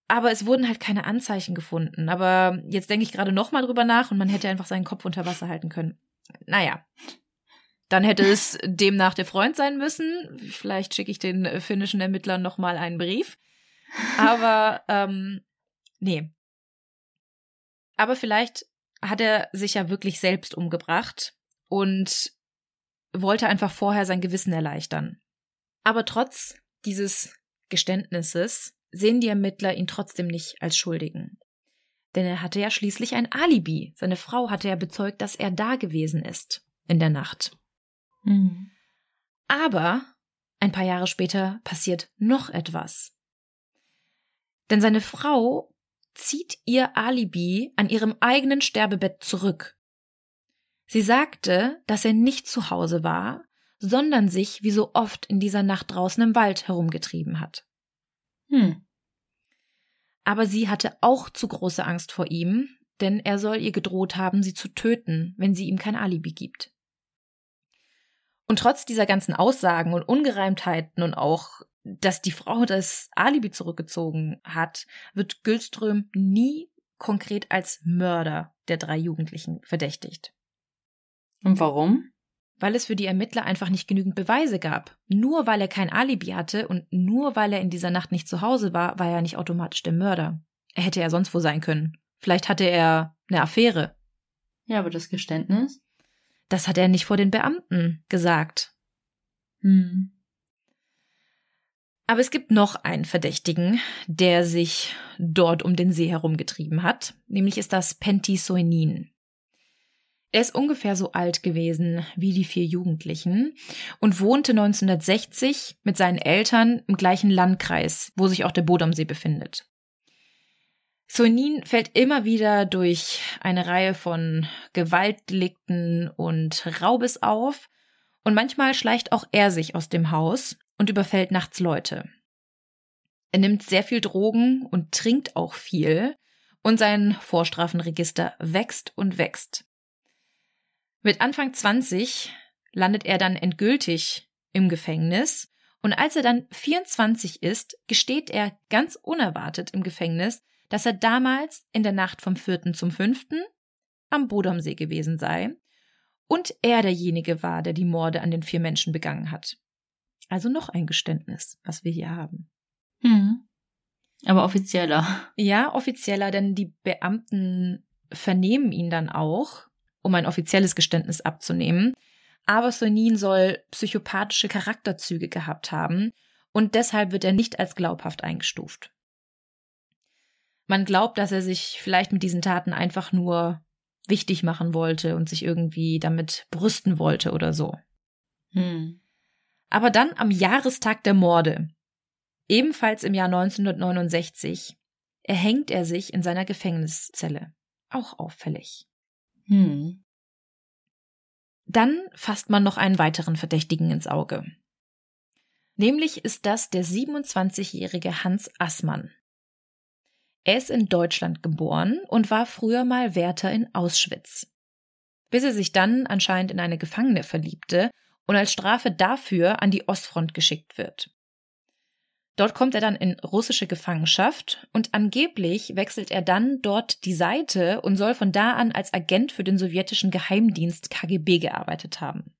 Aber es wurden halt keine Anzeichen gefunden. Aber jetzt denke ich gerade nochmal drüber nach und man hätte einfach seinen Kopf unter Wasser halten können. Naja. Dann hätte es demnach der Freund sein müssen. Vielleicht schicke ich den finnischen Ermittlern nochmal einen Brief. Aber, ähm, nee. Aber vielleicht hat er sich ja wirklich selbst umgebracht und wollte einfach vorher sein Gewissen erleichtern. Aber trotz dieses Geständnisses sehen die Ermittler ihn trotzdem nicht als Schuldigen. Denn er hatte ja schließlich ein Alibi. Seine Frau hatte ja bezeugt, dass er da gewesen ist in der Nacht. Mhm. Aber ein paar Jahre später passiert noch etwas. Denn seine Frau zieht ihr Alibi an ihrem eigenen Sterbebett zurück. Sie sagte, dass er nicht zu Hause war, sondern sich wie so oft in dieser Nacht draußen im Wald herumgetrieben hat. Hm. Aber sie hatte auch zu große Angst vor ihm, denn er soll ihr gedroht haben, sie zu töten, wenn sie ihm kein Alibi gibt. Und trotz dieser ganzen Aussagen und Ungereimtheiten und auch, dass die Frau das Alibi zurückgezogen hat, wird Gülström nie konkret als Mörder der drei Jugendlichen verdächtigt. Und warum? weil es für die Ermittler einfach nicht genügend Beweise gab. Nur weil er kein Alibi hatte und nur weil er in dieser Nacht nicht zu Hause war, war er nicht automatisch der Mörder. Er hätte ja sonst wo sein können. Vielleicht hatte er eine Affäre. Ja, aber das Geständnis? Das hat er nicht vor den Beamten gesagt. Hm. Aber es gibt noch einen Verdächtigen, der sich dort um den See herumgetrieben hat. Nämlich ist das Pentti Soinin. Er ist ungefähr so alt gewesen wie die vier Jugendlichen und wohnte 1960 mit seinen Eltern im gleichen Landkreis, wo sich auch der Bodomsee befindet. Sonin fällt immer wieder durch eine Reihe von Gewaltdelikten und Raubes auf und manchmal schleicht auch er sich aus dem Haus und überfällt nachts Leute. Er nimmt sehr viel Drogen und trinkt auch viel und sein Vorstrafenregister wächst und wächst. Mit Anfang 20 landet er dann endgültig im Gefängnis und als er dann 24 ist, gesteht er ganz unerwartet im Gefängnis, dass er damals in der Nacht vom 4. zum 5. am Bodomsee gewesen sei und er derjenige war, der die Morde an den vier Menschen begangen hat. Also noch ein Geständnis, was wir hier haben. Hm. Aber offizieller. Ja, offizieller, denn die Beamten vernehmen ihn dann auch, um ein offizielles Geständnis abzunehmen. Aber Sonin soll psychopathische Charakterzüge gehabt haben und deshalb wird er nicht als glaubhaft eingestuft. Man glaubt, dass er sich vielleicht mit diesen Taten einfach nur wichtig machen wollte und sich irgendwie damit brüsten wollte oder so. Hm. Aber dann am Jahrestag der Morde, ebenfalls im Jahr 1969, erhängt er sich in seiner Gefängniszelle. Auch auffällig. Hm. Dann fasst man noch einen weiteren Verdächtigen ins Auge. Nämlich ist das der 27-jährige Hans Assmann. Er ist in Deutschland geboren und war früher mal Wärter in Auschwitz. Bis er sich dann anscheinend in eine Gefangene verliebte und als Strafe dafür an die Ostfront geschickt wird. Dort kommt er dann in russische Gefangenschaft und angeblich wechselt er dann dort die Seite und soll von da an als Agent für den sowjetischen Geheimdienst KGB gearbeitet haben.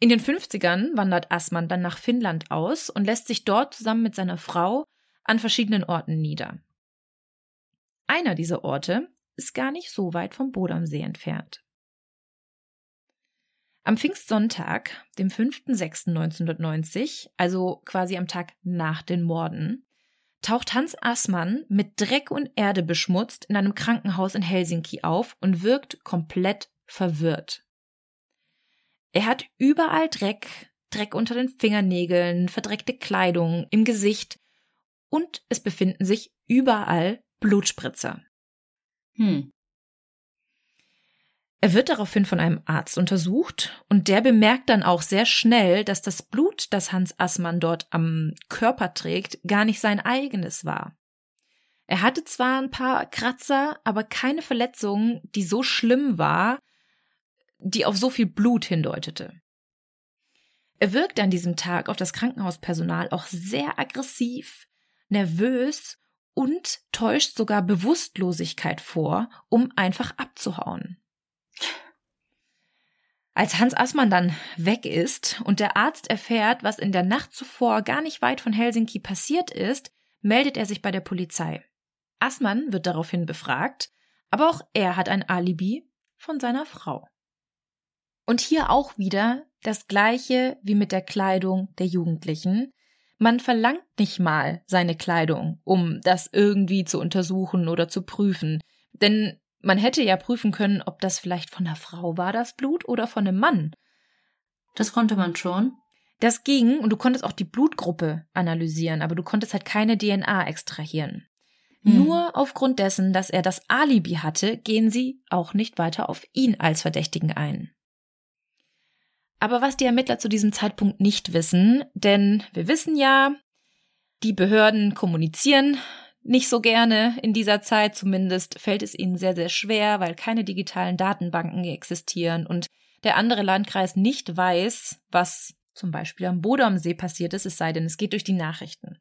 In den 50ern wandert Assmann dann nach Finnland aus und lässt sich dort zusammen mit seiner Frau an verschiedenen Orten nieder. Einer dieser Orte ist gar nicht so weit vom Bodomsee entfernt. Am Pfingstsonntag, dem 5.6.1990, also quasi am Tag nach den Morden, taucht Hans Assmann mit Dreck und Erde beschmutzt in einem Krankenhaus in Helsinki auf und wirkt komplett verwirrt. Er hat überall Dreck, Dreck unter den Fingernägeln, verdreckte Kleidung, im Gesicht und es befinden sich überall Blutspritzer. Hm. Er wird daraufhin von einem Arzt untersucht und der bemerkt dann auch sehr schnell, dass das Blut, das Hans Assmann dort am Körper trägt, gar nicht sein eigenes war. Er hatte zwar ein paar Kratzer, aber keine Verletzung, die so schlimm war, die auf so viel Blut hindeutete. Er wirkte an diesem Tag auf das Krankenhauspersonal auch sehr aggressiv, nervös und täuscht sogar Bewusstlosigkeit vor, um einfach abzuhauen. Als Hans Assmann dann weg ist und der Arzt erfährt, was in der Nacht zuvor gar nicht weit von Helsinki passiert ist, meldet er sich bei der Polizei. Assmann wird daraufhin befragt, aber auch er hat ein Alibi von seiner Frau. Und hier auch wieder das gleiche wie mit der Kleidung der Jugendlichen. Man verlangt nicht mal seine Kleidung, um das irgendwie zu untersuchen oder zu prüfen. Denn man hätte ja prüfen können, ob das vielleicht von einer Frau war, das Blut, oder von einem Mann. Das konnte man schon. Das ging und du konntest auch die Blutgruppe analysieren, aber du konntest halt keine DNA extrahieren. Hm. Nur aufgrund dessen, dass er das Alibi hatte, gehen sie auch nicht weiter auf ihn als Verdächtigen ein. Aber was die Ermittler zu diesem Zeitpunkt nicht wissen, denn wir wissen ja, die Behörden kommunizieren nicht so gerne in dieser Zeit. Zumindest fällt es ihnen sehr, sehr schwer, weil keine digitalen Datenbanken existieren und der andere Landkreis nicht weiß, was zum Beispiel am Bodomsee passiert ist, es sei denn, es geht durch die Nachrichten.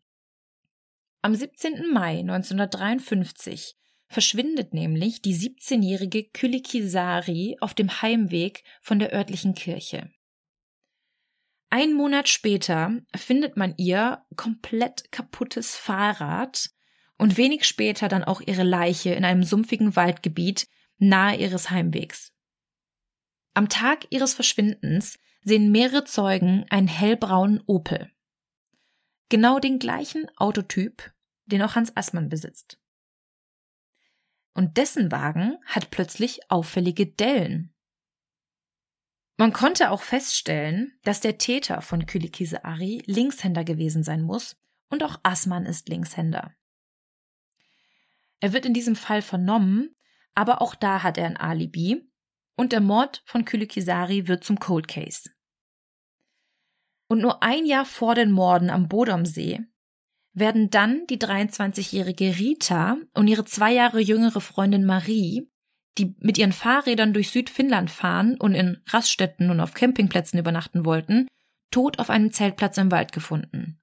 Am 17. Mai 1953 verschwindet nämlich die 17-jährige Kylikisari auf dem Heimweg von der örtlichen Kirche. Ein Monat später findet man ihr komplett kaputtes Fahrrad und wenig später dann auch ihre Leiche in einem sumpfigen Waldgebiet nahe ihres Heimwegs. Am Tag ihres Verschwindens sehen mehrere Zeugen einen hellbraunen Opel. Genau den gleichen Autotyp, den auch Hans Assmann besitzt. Und dessen Wagen hat plötzlich auffällige Dellen. Man konnte auch feststellen, dass der Täter von Kylikise Ari Linkshänder gewesen sein muss und auch Assmann ist Linkshänder. Er wird in diesem Fall vernommen, aber auch da hat er ein Alibi und der Mord von Kylikisari wird zum Cold Case. Und nur ein Jahr vor den Morden am Bodomsee werden dann die 23-jährige Rita und ihre zwei Jahre jüngere Freundin Marie, die mit ihren Fahrrädern durch Südfinnland fahren und in Raststätten und auf Campingplätzen übernachten wollten, tot auf einem Zeltplatz im Wald gefunden.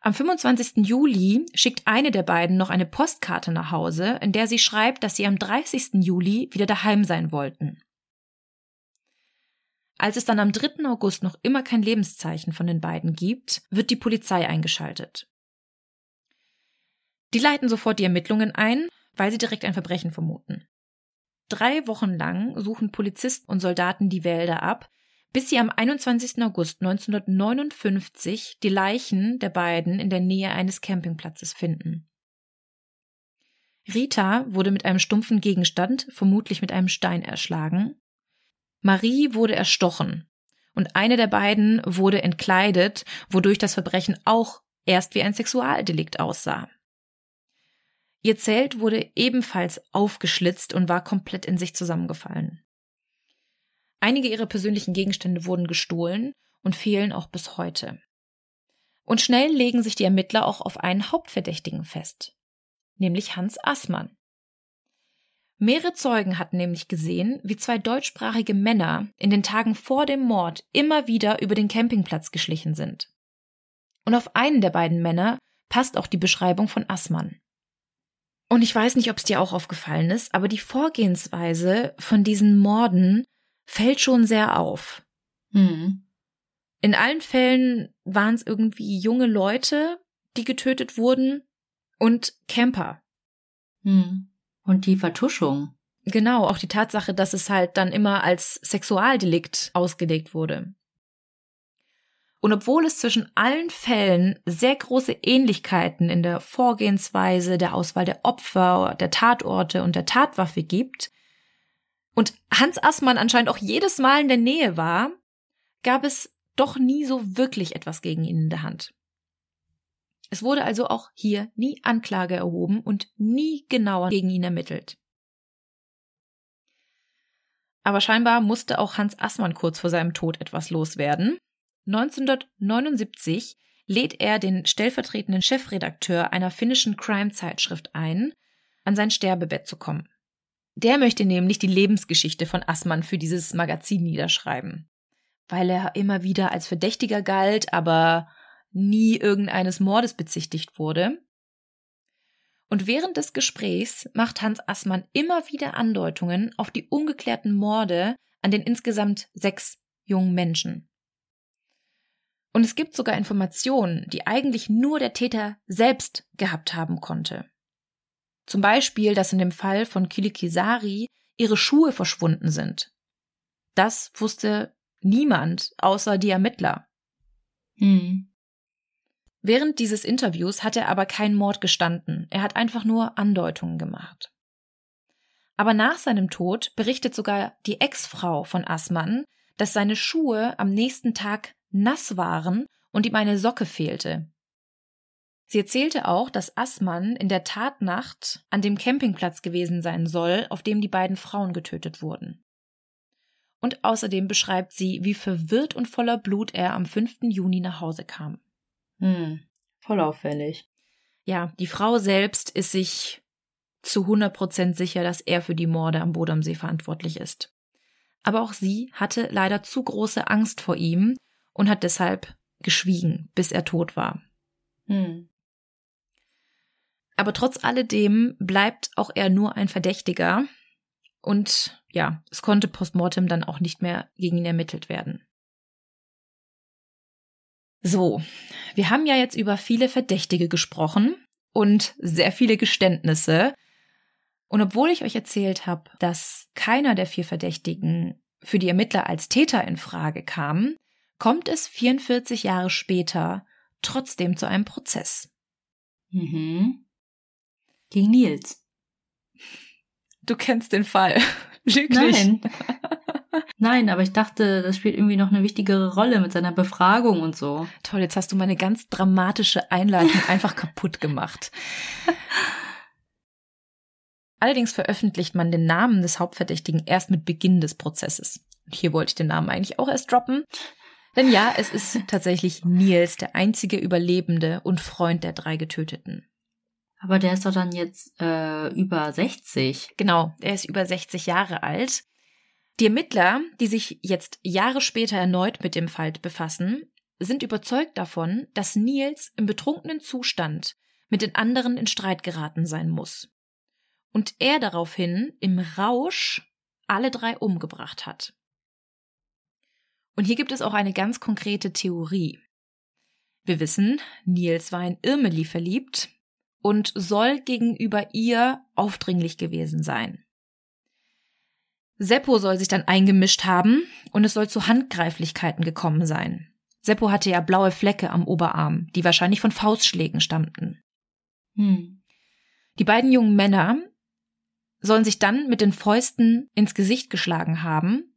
Am 25. Juli schickt eine der beiden noch eine Postkarte nach Hause, in der sie schreibt, dass sie am 30. Juli wieder daheim sein wollten. Als es dann am 3. August noch immer kein Lebenszeichen von den beiden gibt, wird die Polizei eingeschaltet. Die leiten sofort die Ermittlungen ein, weil sie direkt ein Verbrechen vermuten. Drei Wochen lang suchen Polizisten und Soldaten die Wälder ab, bis sie am 21. August 1959 die Leichen der beiden in der Nähe eines Campingplatzes finden. Rita wurde mit einem stumpfen Gegenstand, vermutlich mit einem Stein, erschlagen. Marie wurde erstochen und eine der beiden wurde entkleidet, wodurch das Verbrechen auch erst wie ein Sexualdelikt aussah. Ihr Zelt wurde ebenfalls aufgeschlitzt und war komplett in sich zusammengefallen. Einige ihrer persönlichen Gegenstände wurden gestohlen und fehlen auch bis heute. Und schnell legen sich die Ermittler auch auf einen Hauptverdächtigen fest, nämlich Hans Assmann. Mehrere Zeugen hatten nämlich gesehen, wie zwei deutschsprachige Männer in den Tagen vor dem Mord immer wieder über den Campingplatz geschlichen sind. Und auf einen der beiden Männer passt auch die Beschreibung von Assmann. Und ich weiß nicht, ob es dir auch aufgefallen ist, aber die Vorgehensweise von diesen Morden fällt schon sehr auf. Hm. In allen Fällen waren es irgendwie junge Leute, die getötet wurden und Camper. Hm. Und die Vertuschung. Genau, auch die Tatsache, dass es halt dann immer als Sexualdelikt ausgelegt wurde. Und obwohl es zwischen allen Fällen sehr große Ähnlichkeiten in der Vorgehensweise, der Auswahl der Opfer, der Tatorte und der Tatwaffe gibt, und Hans Assmann anscheinend auch jedes Mal in der Nähe war, gab es doch nie so wirklich etwas gegen ihn in der Hand. Es wurde also auch hier nie Anklage erhoben und nie genauer gegen ihn ermittelt. Aber scheinbar musste auch Hans Assmann kurz vor seinem Tod etwas loswerden. 1979 lädt er den stellvertretenden Chefredakteur einer finnischen Crime-Zeitschrift ein, an sein Sterbebett zu kommen. Der möchte nämlich die Lebensgeschichte von Assmann für dieses Magazin niederschreiben. Weil er immer wieder als Verdächtiger galt, aber nie irgendeines Mordes bezichtigt wurde. Und während des Gesprächs macht Hans Assmann immer wieder Andeutungen auf die ungeklärten Morde an den insgesamt sechs jungen Menschen. Und es gibt sogar Informationen, die eigentlich nur der Täter selbst gehabt haben konnte. Zum Beispiel, dass in dem Fall von Kilikisari ihre Schuhe verschwunden sind. Das wusste niemand außer die Ermittler. Hm. Während dieses Interviews hat er aber keinen Mord gestanden, er hat einfach nur Andeutungen gemacht. Aber nach seinem Tod berichtet sogar die Ex-Frau von Assmann, dass seine Schuhe am nächsten Tag nass waren und ihm eine Socke fehlte. Sie erzählte auch, dass Assmann in der Tatnacht an dem Campingplatz gewesen sein soll, auf dem die beiden Frauen getötet wurden. Und außerdem beschreibt sie, wie verwirrt und voller Blut er am 5. Juni nach Hause kam. Hm, voll auffällig. Ja, die Frau selbst ist sich zu 100 Prozent sicher, dass er für die Morde am Bodomsee verantwortlich ist. Aber auch sie hatte leider zu große Angst vor ihm und hat deshalb geschwiegen, bis er tot war. Hm. Aber trotz alledem bleibt auch er nur ein Verdächtiger. Und ja, es konnte postmortem dann auch nicht mehr gegen ihn ermittelt werden. So, wir haben ja jetzt über viele Verdächtige gesprochen und sehr viele Geständnisse. Und obwohl ich euch erzählt habe, dass keiner der vier Verdächtigen für die Ermittler als Täter in Frage kam, kommt es 44 Jahre später trotzdem zu einem Prozess. Mhm. Gegen Nils. Du kennst den Fall. Lüg Nein. Nein, aber ich dachte, das spielt irgendwie noch eine wichtigere Rolle mit seiner Befragung und so. Toll, jetzt hast du meine ganz dramatische Einleitung einfach kaputt gemacht. Allerdings veröffentlicht man den Namen des Hauptverdächtigen erst mit Beginn des Prozesses. Und hier wollte ich den Namen eigentlich auch erst droppen. Denn ja, es ist tatsächlich Nils, der einzige Überlebende und Freund der drei Getöteten. Aber der ist doch dann jetzt äh, über 60. Genau, er ist über 60 Jahre alt. Die Ermittler, die sich jetzt Jahre später erneut mit dem Fall befassen, sind überzeugt davon, dass Nils im betrunkenen Zustand mit den anderen in Streit geraten sein muss. Und er daraufhin im Rausch alle drei umgebracht hat. Und hier gibt es auch eine ganz konkrete Theorie. Wir wissen, Nils war in Irmeli verliebt und soll gegenüber ihr aufdringlich gewesen sein. Seppo soll sich dann eingemischt haben und es soll zu Handgreiflichkeiten gekommen sein. Seppo hatte ja blaue Flecke am Oberarm, die wahrscheinlich von Faustschlägen stammten. Hm. Die beiden jungen Männer sollen sich dann mit den Fäusten ins Gesicht geschlagen haben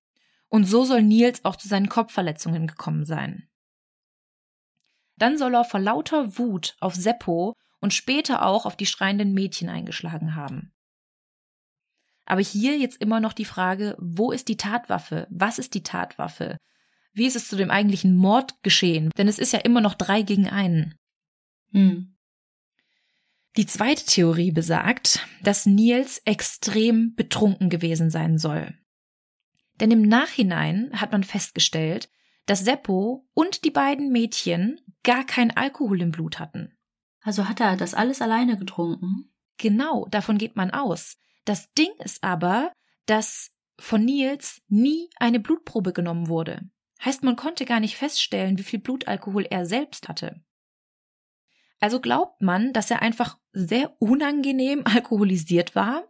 und so soll Nils auch zu seinen Kopfverletzungen gekommen sein. Dann soll er vor lauter Wut auf Seppo und später auch auf die schreienden Mädchen eingeschlagen haben. Aber hier jetzt immer noch die Frage, wo ist die Tatwaffe? Was ist die Tatwaffe? Wie ist es zu dem eigentlichen Mord geschehen? Denn es ist ja immer noch drei gegen einen. Hm. Die zweite Theorie besagt, dass Nils extrem betrunken gewesen sein soll. Denn im Nachhinein hat man festgestellt, dass Seppo und die beiden Mädchen gar kein Alkohol im Blut hatten. Also hat er das alles alleine getrunken? Genau, davon geht man aus. Das Ding ist aber, dass von Nils nie eine Blutprobe genommen wurde. Heißt, man konnte gar nicht feststellen, wie viel Blutalkohol er selbst hatte. Also glaubt man, dass er einfach sehr unangenehm alkoholisiert war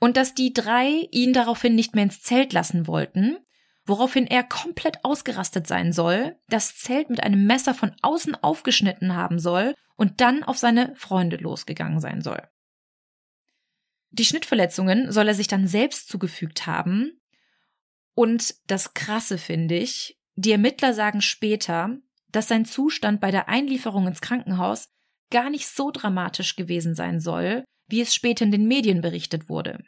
und dass die drei ihn daraufhin nicht mehr ins Zelt lassen wollten, woraufhin er komplett ausgerastet sein soll, das Zelt mit einem Messer von außen aufgeschnitten haben soll und dann auf seine Freunde losgegangen sein soll. Die Schnittverletzungen soll er sich dann selbst zugefügt haben. Und das Krasse finde ich, die Ermittler sagen später, dass sein Zustand bei der Einlieferung ins Krankenhaus gar nicht so dramatisch gewesen sein soll, wie es später in den Medien berichtet wurde.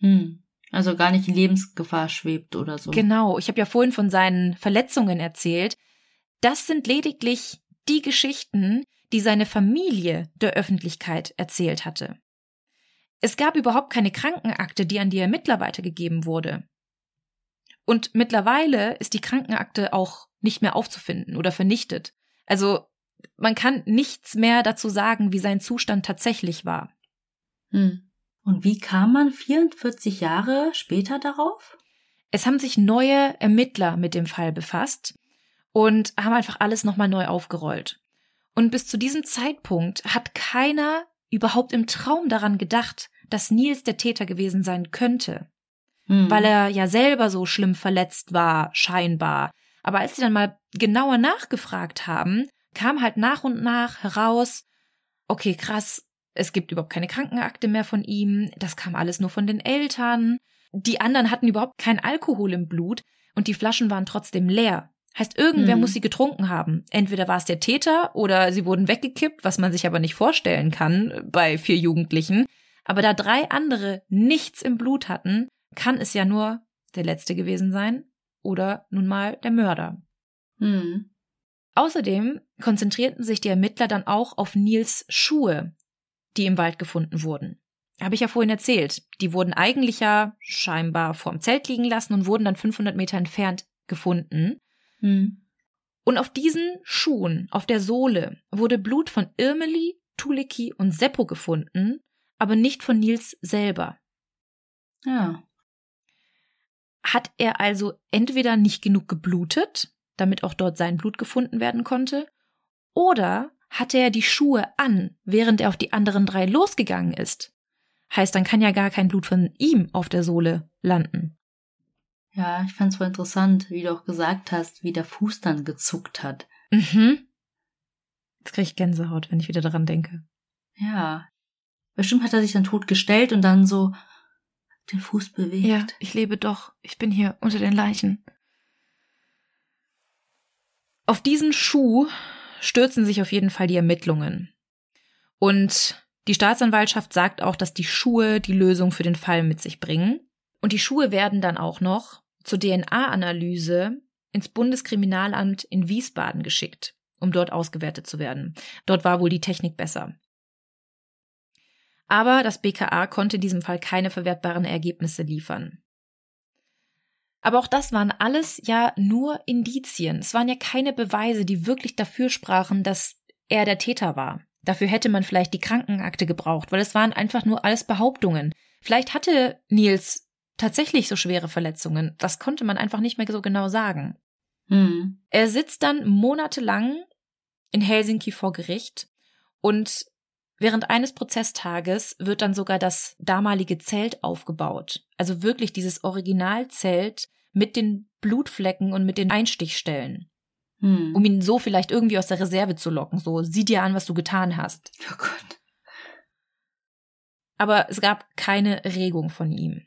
Hm. Also gar nicht in Lebensgefahr schwebt oder so. Genau, ich habe ja vorhin von seinen Verletzungen erzählt. Das sind lediglich die Geschichten, die seine Familie der Öffentlichkeit erzählt hatte. Es gab überhaupt keine Krankenakte, die an die Ermittler weitergegeben wurde. Und mittlerweile ist die Krankenakte auch nicht mehr aufzufinden oder vernichtet. Also man kann nichts mehr dazu sagen, wie sein Zustand tatsächlich war. Hm. Und wie kam man 44 Jahre später darauf? Es haben sich neue Ermittler mit dem Fall befasst und haben einfach alles nochmal neu aufgerollt. Und bis zu diesem Zeitpunkt hat keiner überhaupt im Traum daran gedacht, dass Nils der Täter gewesen sein könnte. Hm. Weil er ja selber so schlimm verletzt war, scheinbar. Aber als sie dann mal genauer nachgefragt haben, kam halt nach und nach heraus, okay, krass, es gibt überhaupt keine Krankenakte mehr von ihm, das kam alles nur von den Eltern. Die anderen hatten überhaupt kein Alkohol im Blut und die Flaschen waren trotzdem leer. Heißt, irgendwer mhm. muss sie getrunken haben. Entweder war es der Täter oder sie wurden weggekippt, was man sich aber nicht vorstellen kann bei vier Jugendlichen. Aber da drei andere nichts im Blut hatten, kann es ja nur der letzte gewesen sein oder nun mal der Mörder. Mhm. Außerdem konzentrierten sich die Ermittler dann auch auf Nils Schuhe, die im Wald gefunden wurden. Habe ich ja vorhin erzählt. Die wurden eigentlich ja scheinbar vorm Zelt liegen lassen und wurden dann 500 Meter entfernt gefunden. Hm. Und auf diesen Schuhen, auf der Sohle, wurde Blut von Irmeli, Tuliki und Seppo gefunden, aber nicht von Nils selber. Ja. Hat er also entweder nicht genug geblutet, damit auch dort sein Blut gefunden werden konnte, oder hatte er die Schuhe an, während er auf die anderen drei losgegangen ist. Heißt, dann kann ja gar kein Blut von ihm auf der Sohle landen. Ja, ich fand's voll interessant, wie du auch gesagt hast, wie der Fuß dann gezuckt hat. Mhm. Jetzt krieg ich Gänsehaut, wenn ich wieder daran denke. Ja. Bestimmt hat er sich dann tot gestellt und dann so den Fuß bewegt. Ja, ich lebe doch. Ich bin hier unter den Leichen. Auf diesen Schuh stürzen sich auf jeden Fall die Ermittlungen. Und die Staatsanwaltschaft sagt auch, dass die Schuhe die Lösung für den Fall mit sich bringen. Und die Schuhe werden dann auch noch zur DNA-Analyse ins Bundeskriminalamt in Wiesbaden geschickt, um dort ausgewertet zu werden. Dort war wohl die Technik besser. Aber das BKA konnte in diesem Fall keine verwertbaren Ergebnisse liefern. Aber auch das waren alles ja nur Indizien. Es waren ja keine Beweise, die wirklich dafür sprachen, dass er der Täter war. Dafür hätte man vielleicht die Krankenakte gebraucht, weil es waren einfach nur alles Behauptungen. Vielleicht hatte Nils tatsächlich so schwere Verletzungen. Das konnte man einfach nicht mehr so genau sagen. Hm. Er sitzt dann monatelang in Helsinki vor Gericht und während eines Prozesstages wird dann sogar das damalige Zelt aufgebaut. Also wirklich dieses Originalzelt mit den Blutflecken und mit den Einstichstellen. Hm. Um ihn so vielleicht irgendwie aus der Reserve zu locken. So, sieh dir an, was du getan hast. Oh Gott. Aber es gab keine Regung von ihm.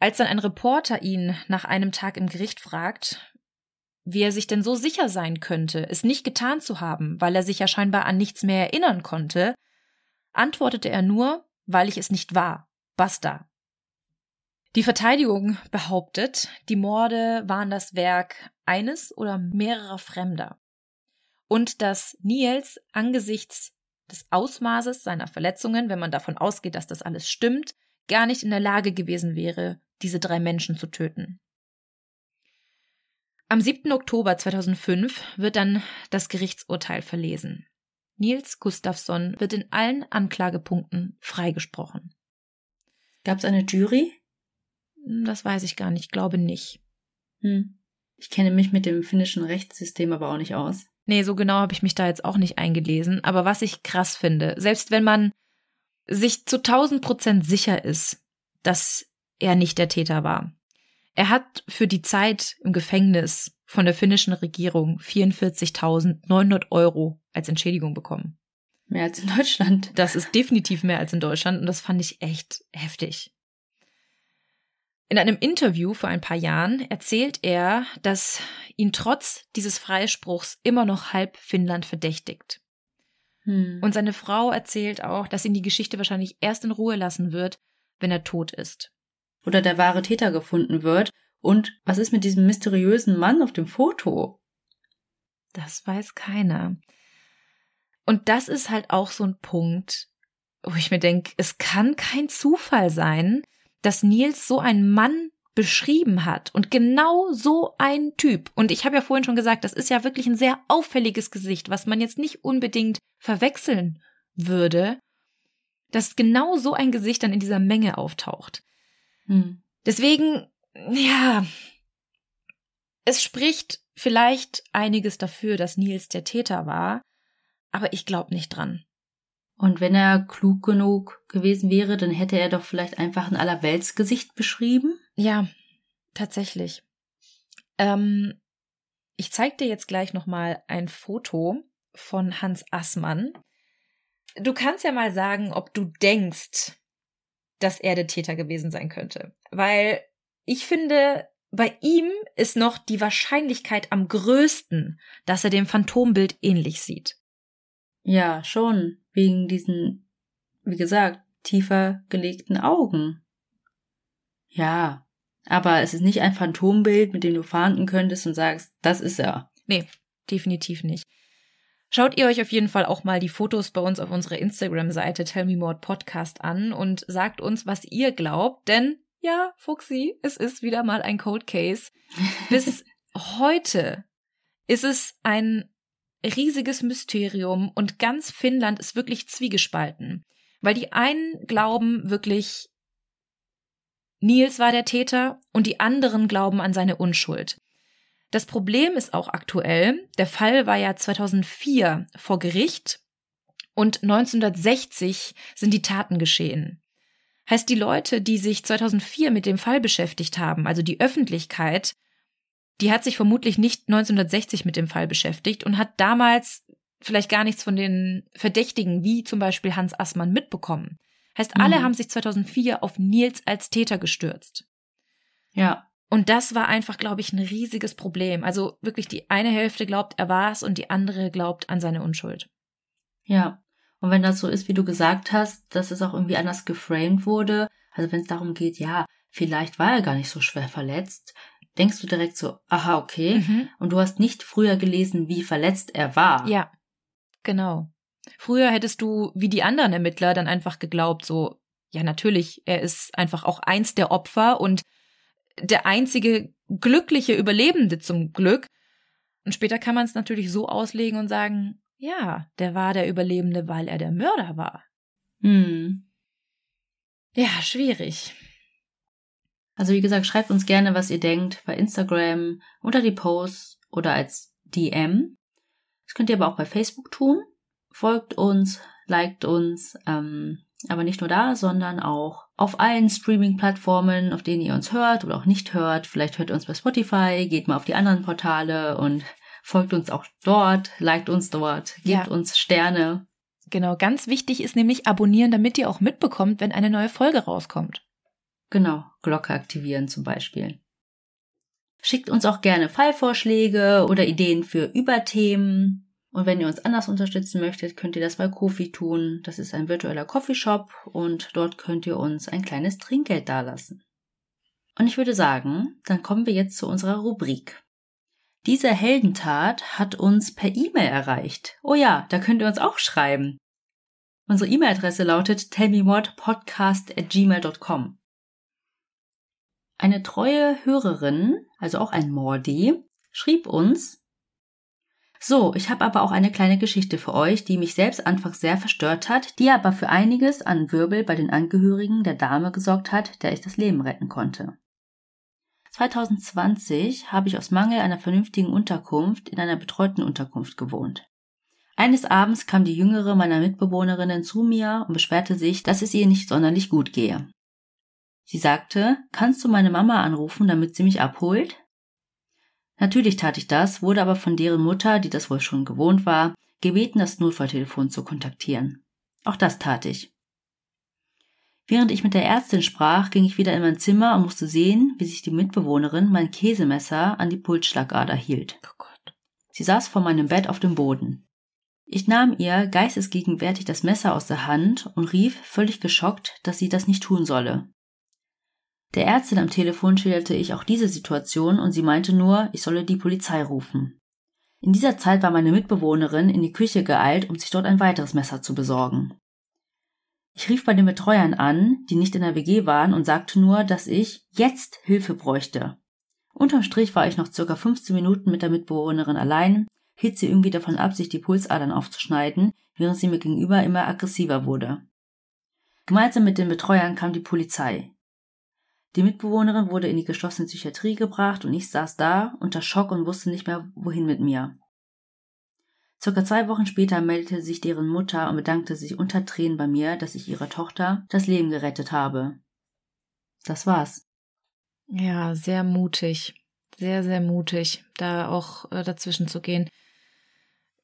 Als dann ein Reporter ihn nach einem Tag im Gericht fragt, wie er sich denn so sicher sein könnte, es nicht getan zu haben, weil er sich ja scheinbar an nichts mehr erinnern konnte, antwortete er nur, weil ich es nicht war. Basta. Die Verteidigung behauptet, die Morde waren das Werk eines oder mehrerer Fremder und dass Niels angesichts des Ausmaßes seiner Verletzungen, wenn man davon ausgeht, dass das alles stimmt, gar nicht in der Lage gewesen wäre, diese drei Menschen zu töten. Am 7. Oktober 2005 wird dann das Gerichtsurteil verlesen. Nils Gustafsson wird in allen Anklagepunkten freigesprochen. Gab es eine Jury? Hm, Das weiß ich gar nicht, glaube nicht. Hm. Ich kenne mich mit dem finnischen Rechtssystem aber auch nicht aus. Nee, so genau habe ich mich da jetzt auch nicht eingelesen. Aber was ich krass finde, selbst wenn man sich zu 1000 Prozent sicher ist, dass er nicht der Täter war. Er hat für die Zeit im Gefängnis von der finnischen Regierung 44.900 Euro als Entschädigung bekommen. Mehr als in Deutschland. Das ist definitiv mehr als in Deutschland und das fand ich echt heftig. In einem Interview vor ein paar Jahren erzählt er, dass ihn trotz dieses Freispruchs immer noch halb Finnland verdächtigt. Hm. Und seine Frau erzählt auch, dass ihn die Geschichte wahrscheinlich erst in Ruhe lassen wird, wenn er tot ist. Oder der wahre Täter gefunden wird. Und was ist mit diesem mysteriösen Mann auf dem Foto? Das weiß keiner. Und das ist halt auch so ein Punkt, wo ich mir denke, es kann kein Zufall sein, dass Nils so einen Mann beschrieben hat und genau so ein Typ. Und ich habe ja vorhin schon gesagt, das ist ja wirklich ein sehr auffälliges Gesicht, was man jetzt nicht unbedingt verwechseln würde, dass genau so ein Gesicht dann in dieser Menge auftaucht. Hm. Deswegen, ja, es spricht vielleicht einiges dafür, dass Nils der Täter war, aber ich glaube nicht dran. Und wenn er klug genug gewesen wäre, dann hätte er doch vielleicht einfach ein Allerweltsgesicht beschrieben. Ja, tatsächlich. Ähm, ich zeig dir jetzt gleich noch mal ein Foto von Hans Assmann. Du kannst ja mal sagen, ob du denkst, dass er der Täter gewesen sein könnte. Weil ich finde, bei ihm ist noch die Wahrscheinlichkeit am größten, dass er dem Phantombild ähnlich sieht. Ja, schon. Wegen diesen, wie gesagt, tiefer gelegten Augen. Ja, aber es ist nicht ein Phantombild, mit dem du fahnden könntest und sagst, das ist er. Nee, definitiv nicht. Schaut ihr euch auf jeden Fall auch mal die Fotos bei uns auf unserer Instagram-Seite Tell Me More Podcast an und sagt uns, was ihr glaubt, denn ja, Fuxi, es ist wieder mal ein Cold Case. Bis heute ist es ein riesiges Mysterium und ganz Finnland ist wirklich zwiegespalten, weil die einen glauben wirklich, Nils war der Täter und die anderen glauben an seine Unschuld. Das Problem ist auch aktuell, der Fall war ja 2004 vor Gericht und 1960 sind die Taten geschehen. Heißt, die Leute, die sich 2004 mit dem Fall beschäftigt haben, also die Öffentlichkeit, die hat sich vermutlich nicht 1960 mit dem Fall beschäftigt und hat damals vielleicht gar nichts von den Verdächtigen, wie zum Beispiel Hans Assmann, mitbekommen. Heißt, alle Mhm. haben sich 2004 auf Nils als Täter gestürzt. Ja. Und das war einfach, glaube ich, ein riesiges Problem. Also wirklich die eine Hälfte glaubt, er war es und die andere glaubt an seine Unschuld. Ja. Und wenn das so ist, wie du gesagt hast, dass es auch irgendwie anders geframed wurde, also wenn es darum geht, ja, vielleicht war er gar nicht so schwer verletzt, denkst du direkt so, aha, okay. Mhm. Und du hast nicht früher gelesen, wie verletzt er war. Ja, genau. Früher hättest du, wie die anderen Ermittler, dann einfach geglaubt, so, ja, natürlich, er ist einfach auch eins der Opfer und der einzige glückliche Überlebende zum Glück. Und später kann man es natürlich so auslegen und sagen, ja, der war der Überlebende, weil er der Mörder war. Hm. Ja, schwierig. Also wie gesagt, schreibt uns gerne, was ihr denkt, bei Instagram, unter die Posts oder als DM. Das könnt ihr aber auch bei Facebook tun. Folgt uns, liked uns, ähm, aber nicht nur da, sondern auch auf allen Streaming-Plattformen, auf denen ihr uns hört oder auch nicht hört. Vielleicht hört ihr uns bei Spotify, geht mal auf die anderen Portale und folgt uns auch dort, liked uns dort, gebt ja. uns Sterne. Genau, ganz wichtig ist nämlich abonnieren, damit ihr auch mitbekommt, wenn eine neue Folge rauskommt. Genau, Glocke aktivieren zum Beispiel. Schickt uns auch gerne Fallvorschläge oder Ideen für Überthemen. Und wenn ihr uns anders unterstützen möchtet, könnt ihr das bei Kofi tun. Das ist ein virtueller Coffeeshop und dort könnt ihr uns ein kleines Trinkgeld dalassen. Und ich würde sagen, dann kommen wir jetzt zu unserer Rubrik. Diese Heldentat hat uns per E-Mail erreicht. Oh ja, da könnt ihr uns auch schreiben. Unsere E-Mail-Adresse lautet tellmewhatpodcast at gmail.com. Eine treue Hörerin, also auch ein Mordi, schrieb uns, so, ich habe aber auch eine kleine Geschichte für euch, die mich selbst anfangs sehr verstört hat, die aber für einiges an Wirbel bei den Angehörigen der Dame gesorgt hat, der ich das Leben retten konnte. 2020 habe ich aus Mangel einer vernünftigen Unterkunft in einer betreuten Unterkunft gewohnt. Eines Abends kam die jüngere meiner Mitbewohnerinnen zu mir und beschwerte sich, dass es ihr nicht sonderlich gut gehe. Sie sagte, kannst du meine Mama anrufen, damit sie mich abholt? Natürlich tat ich das, wurde aber von deren Mutter, die das wohl schon gewohnt war, gebeten, das Notfalltelefon zu kontaktieren. Auch das tat ich. Während ich mit der Ärztin sprach, ging ich wieder in mein Zimmer und musste sehen, wie sich die Mitbewohnerin mein Käsemesser an die Pulsschlagader hielt. Oh Sie saß vor meinem Bett auf dem Boden. Ich nahm ihr geistesgegenwärtig das Messer aus der Hand und rief, völlig geschockt, dass sie das nicht tun solle. Der Ärztin am Telefon schilderte ich auch diese Situation und sie meinte nur, ich solle die Polizei rufen. In dieser Zeit war meine Mitbewohnerin in die Küche geeilt, um sich dort ein weiteres Messer zu besorgen. Ich rief bei den Betreuern an, die nicht in der WG waren, und sagte nur, dass ich jetzt Hilfe bräuchte. Unterm Strich war ich noch circa 15 Minuten mit der Mitbewohnerin allein, hielt sie irgendwie davon ab, sich die Pulsadern aufzuschneiden, während sie mir gegenüber immer aggressiver wurde. Gemeinsam mit den Betreuern kam die Polizei. Die Mitbewohnerin wurde in die geschlossene Psychiatrie gebracht und ich saß da unter Schock und wusste nicht mehr, wohin mit mir. Circa zwei Wochen später meldete sich deren Mutter und bedankte sich unter Tränen bei mir, dass ich ihrer Tochter das Leben gerettet habe. Das war's. Ja, sehr mutig. Sehr, sehr mutig, da auch äh, dazwischen zu gehen.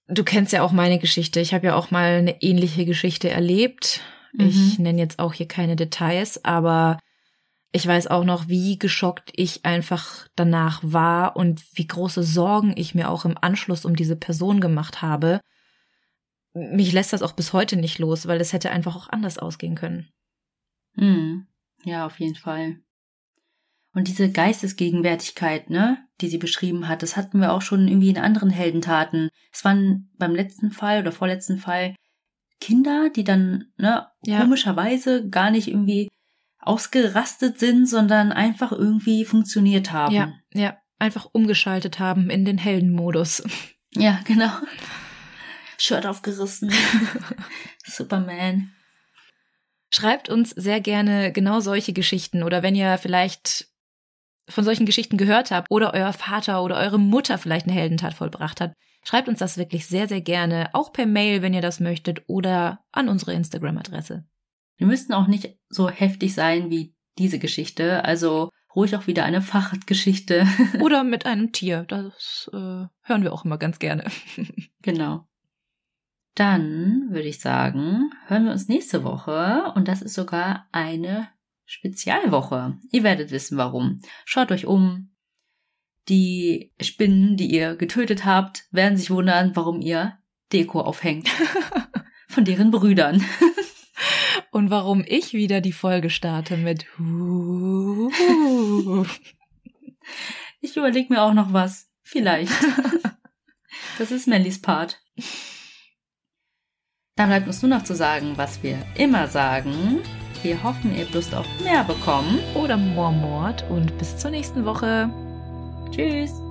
Du kennst ja auch meine Geschichte. Ich habe ja auch mal eine ähnliche Geschichte erlebt. Mhm. Ich nenne jetzt auch hier keine Details, aber ich weiß auch noch, wie geschockt ich einfach danach war und wie große Sorgen ich mir auch im Anschluss um diese Person gemacht habe. Mich lässt das auch bis heute nicht los, weil es hätte einfach auch anders ausgehen können. Hm. Ja, auf jeden Fall. Und diese Geistesgegenwärtigkeit, ne, die sie beschrieben hat, das hatten wir auch schon irgendwie in anderen Heldentaten. Es waren beim letzten Fall oder vorletzten Fall Kinder, die dann, ne, ja. komischerweise gar nicht irgendwie ausgerastet sind, sondern einfach irgendwie funktioniert haben. Ja, ja, einfach umgeschaltet haben in den Heldenmodus. Ja, genau. Shirt aufgerissen. Superman. Schreibt uns sehr gerne genau solche Geschichten oder wenn ihr vielleicht von solchen Geschichten gehört habt oder euer Vater oder eure Mutter vielleicht eine Heldentat vollbracht hat, schreibt uns das wirklich sehr, sehr gerne, auch per Mail, wenn ihr das möchtet, oder an unsere Instagram-Adresse. Wir müssten auch nicht so heftig sein wie diese Geschichte, also ruhig auch wieder eine Fachgeschichte. Oder mit einem Tier, das äh, hören wir auch immer ganz gerne. genau. Dann würde ich sagen, hören wir uns nächste Woche und das ist sogar eine Spezialwoche. Ihr werdet wissen, warum. Schaut euch um. Die Spinnen, die ihr getötet habt, werden sich wundern, warum ihr Deko aufhängt. Von deren Brüdern. Und warum ich wieder die Folge starte mit Ich überlege mir auch noch was. Vielleicht. Das ist Mellys Part. Dann bleibt uns nur noch zu sagen, was wir immer sagen. Wir hoffen, ihr habt Lust auf mehr bekommen. Oder more Mord. Und bis zur nächsten Woche. Tschüss.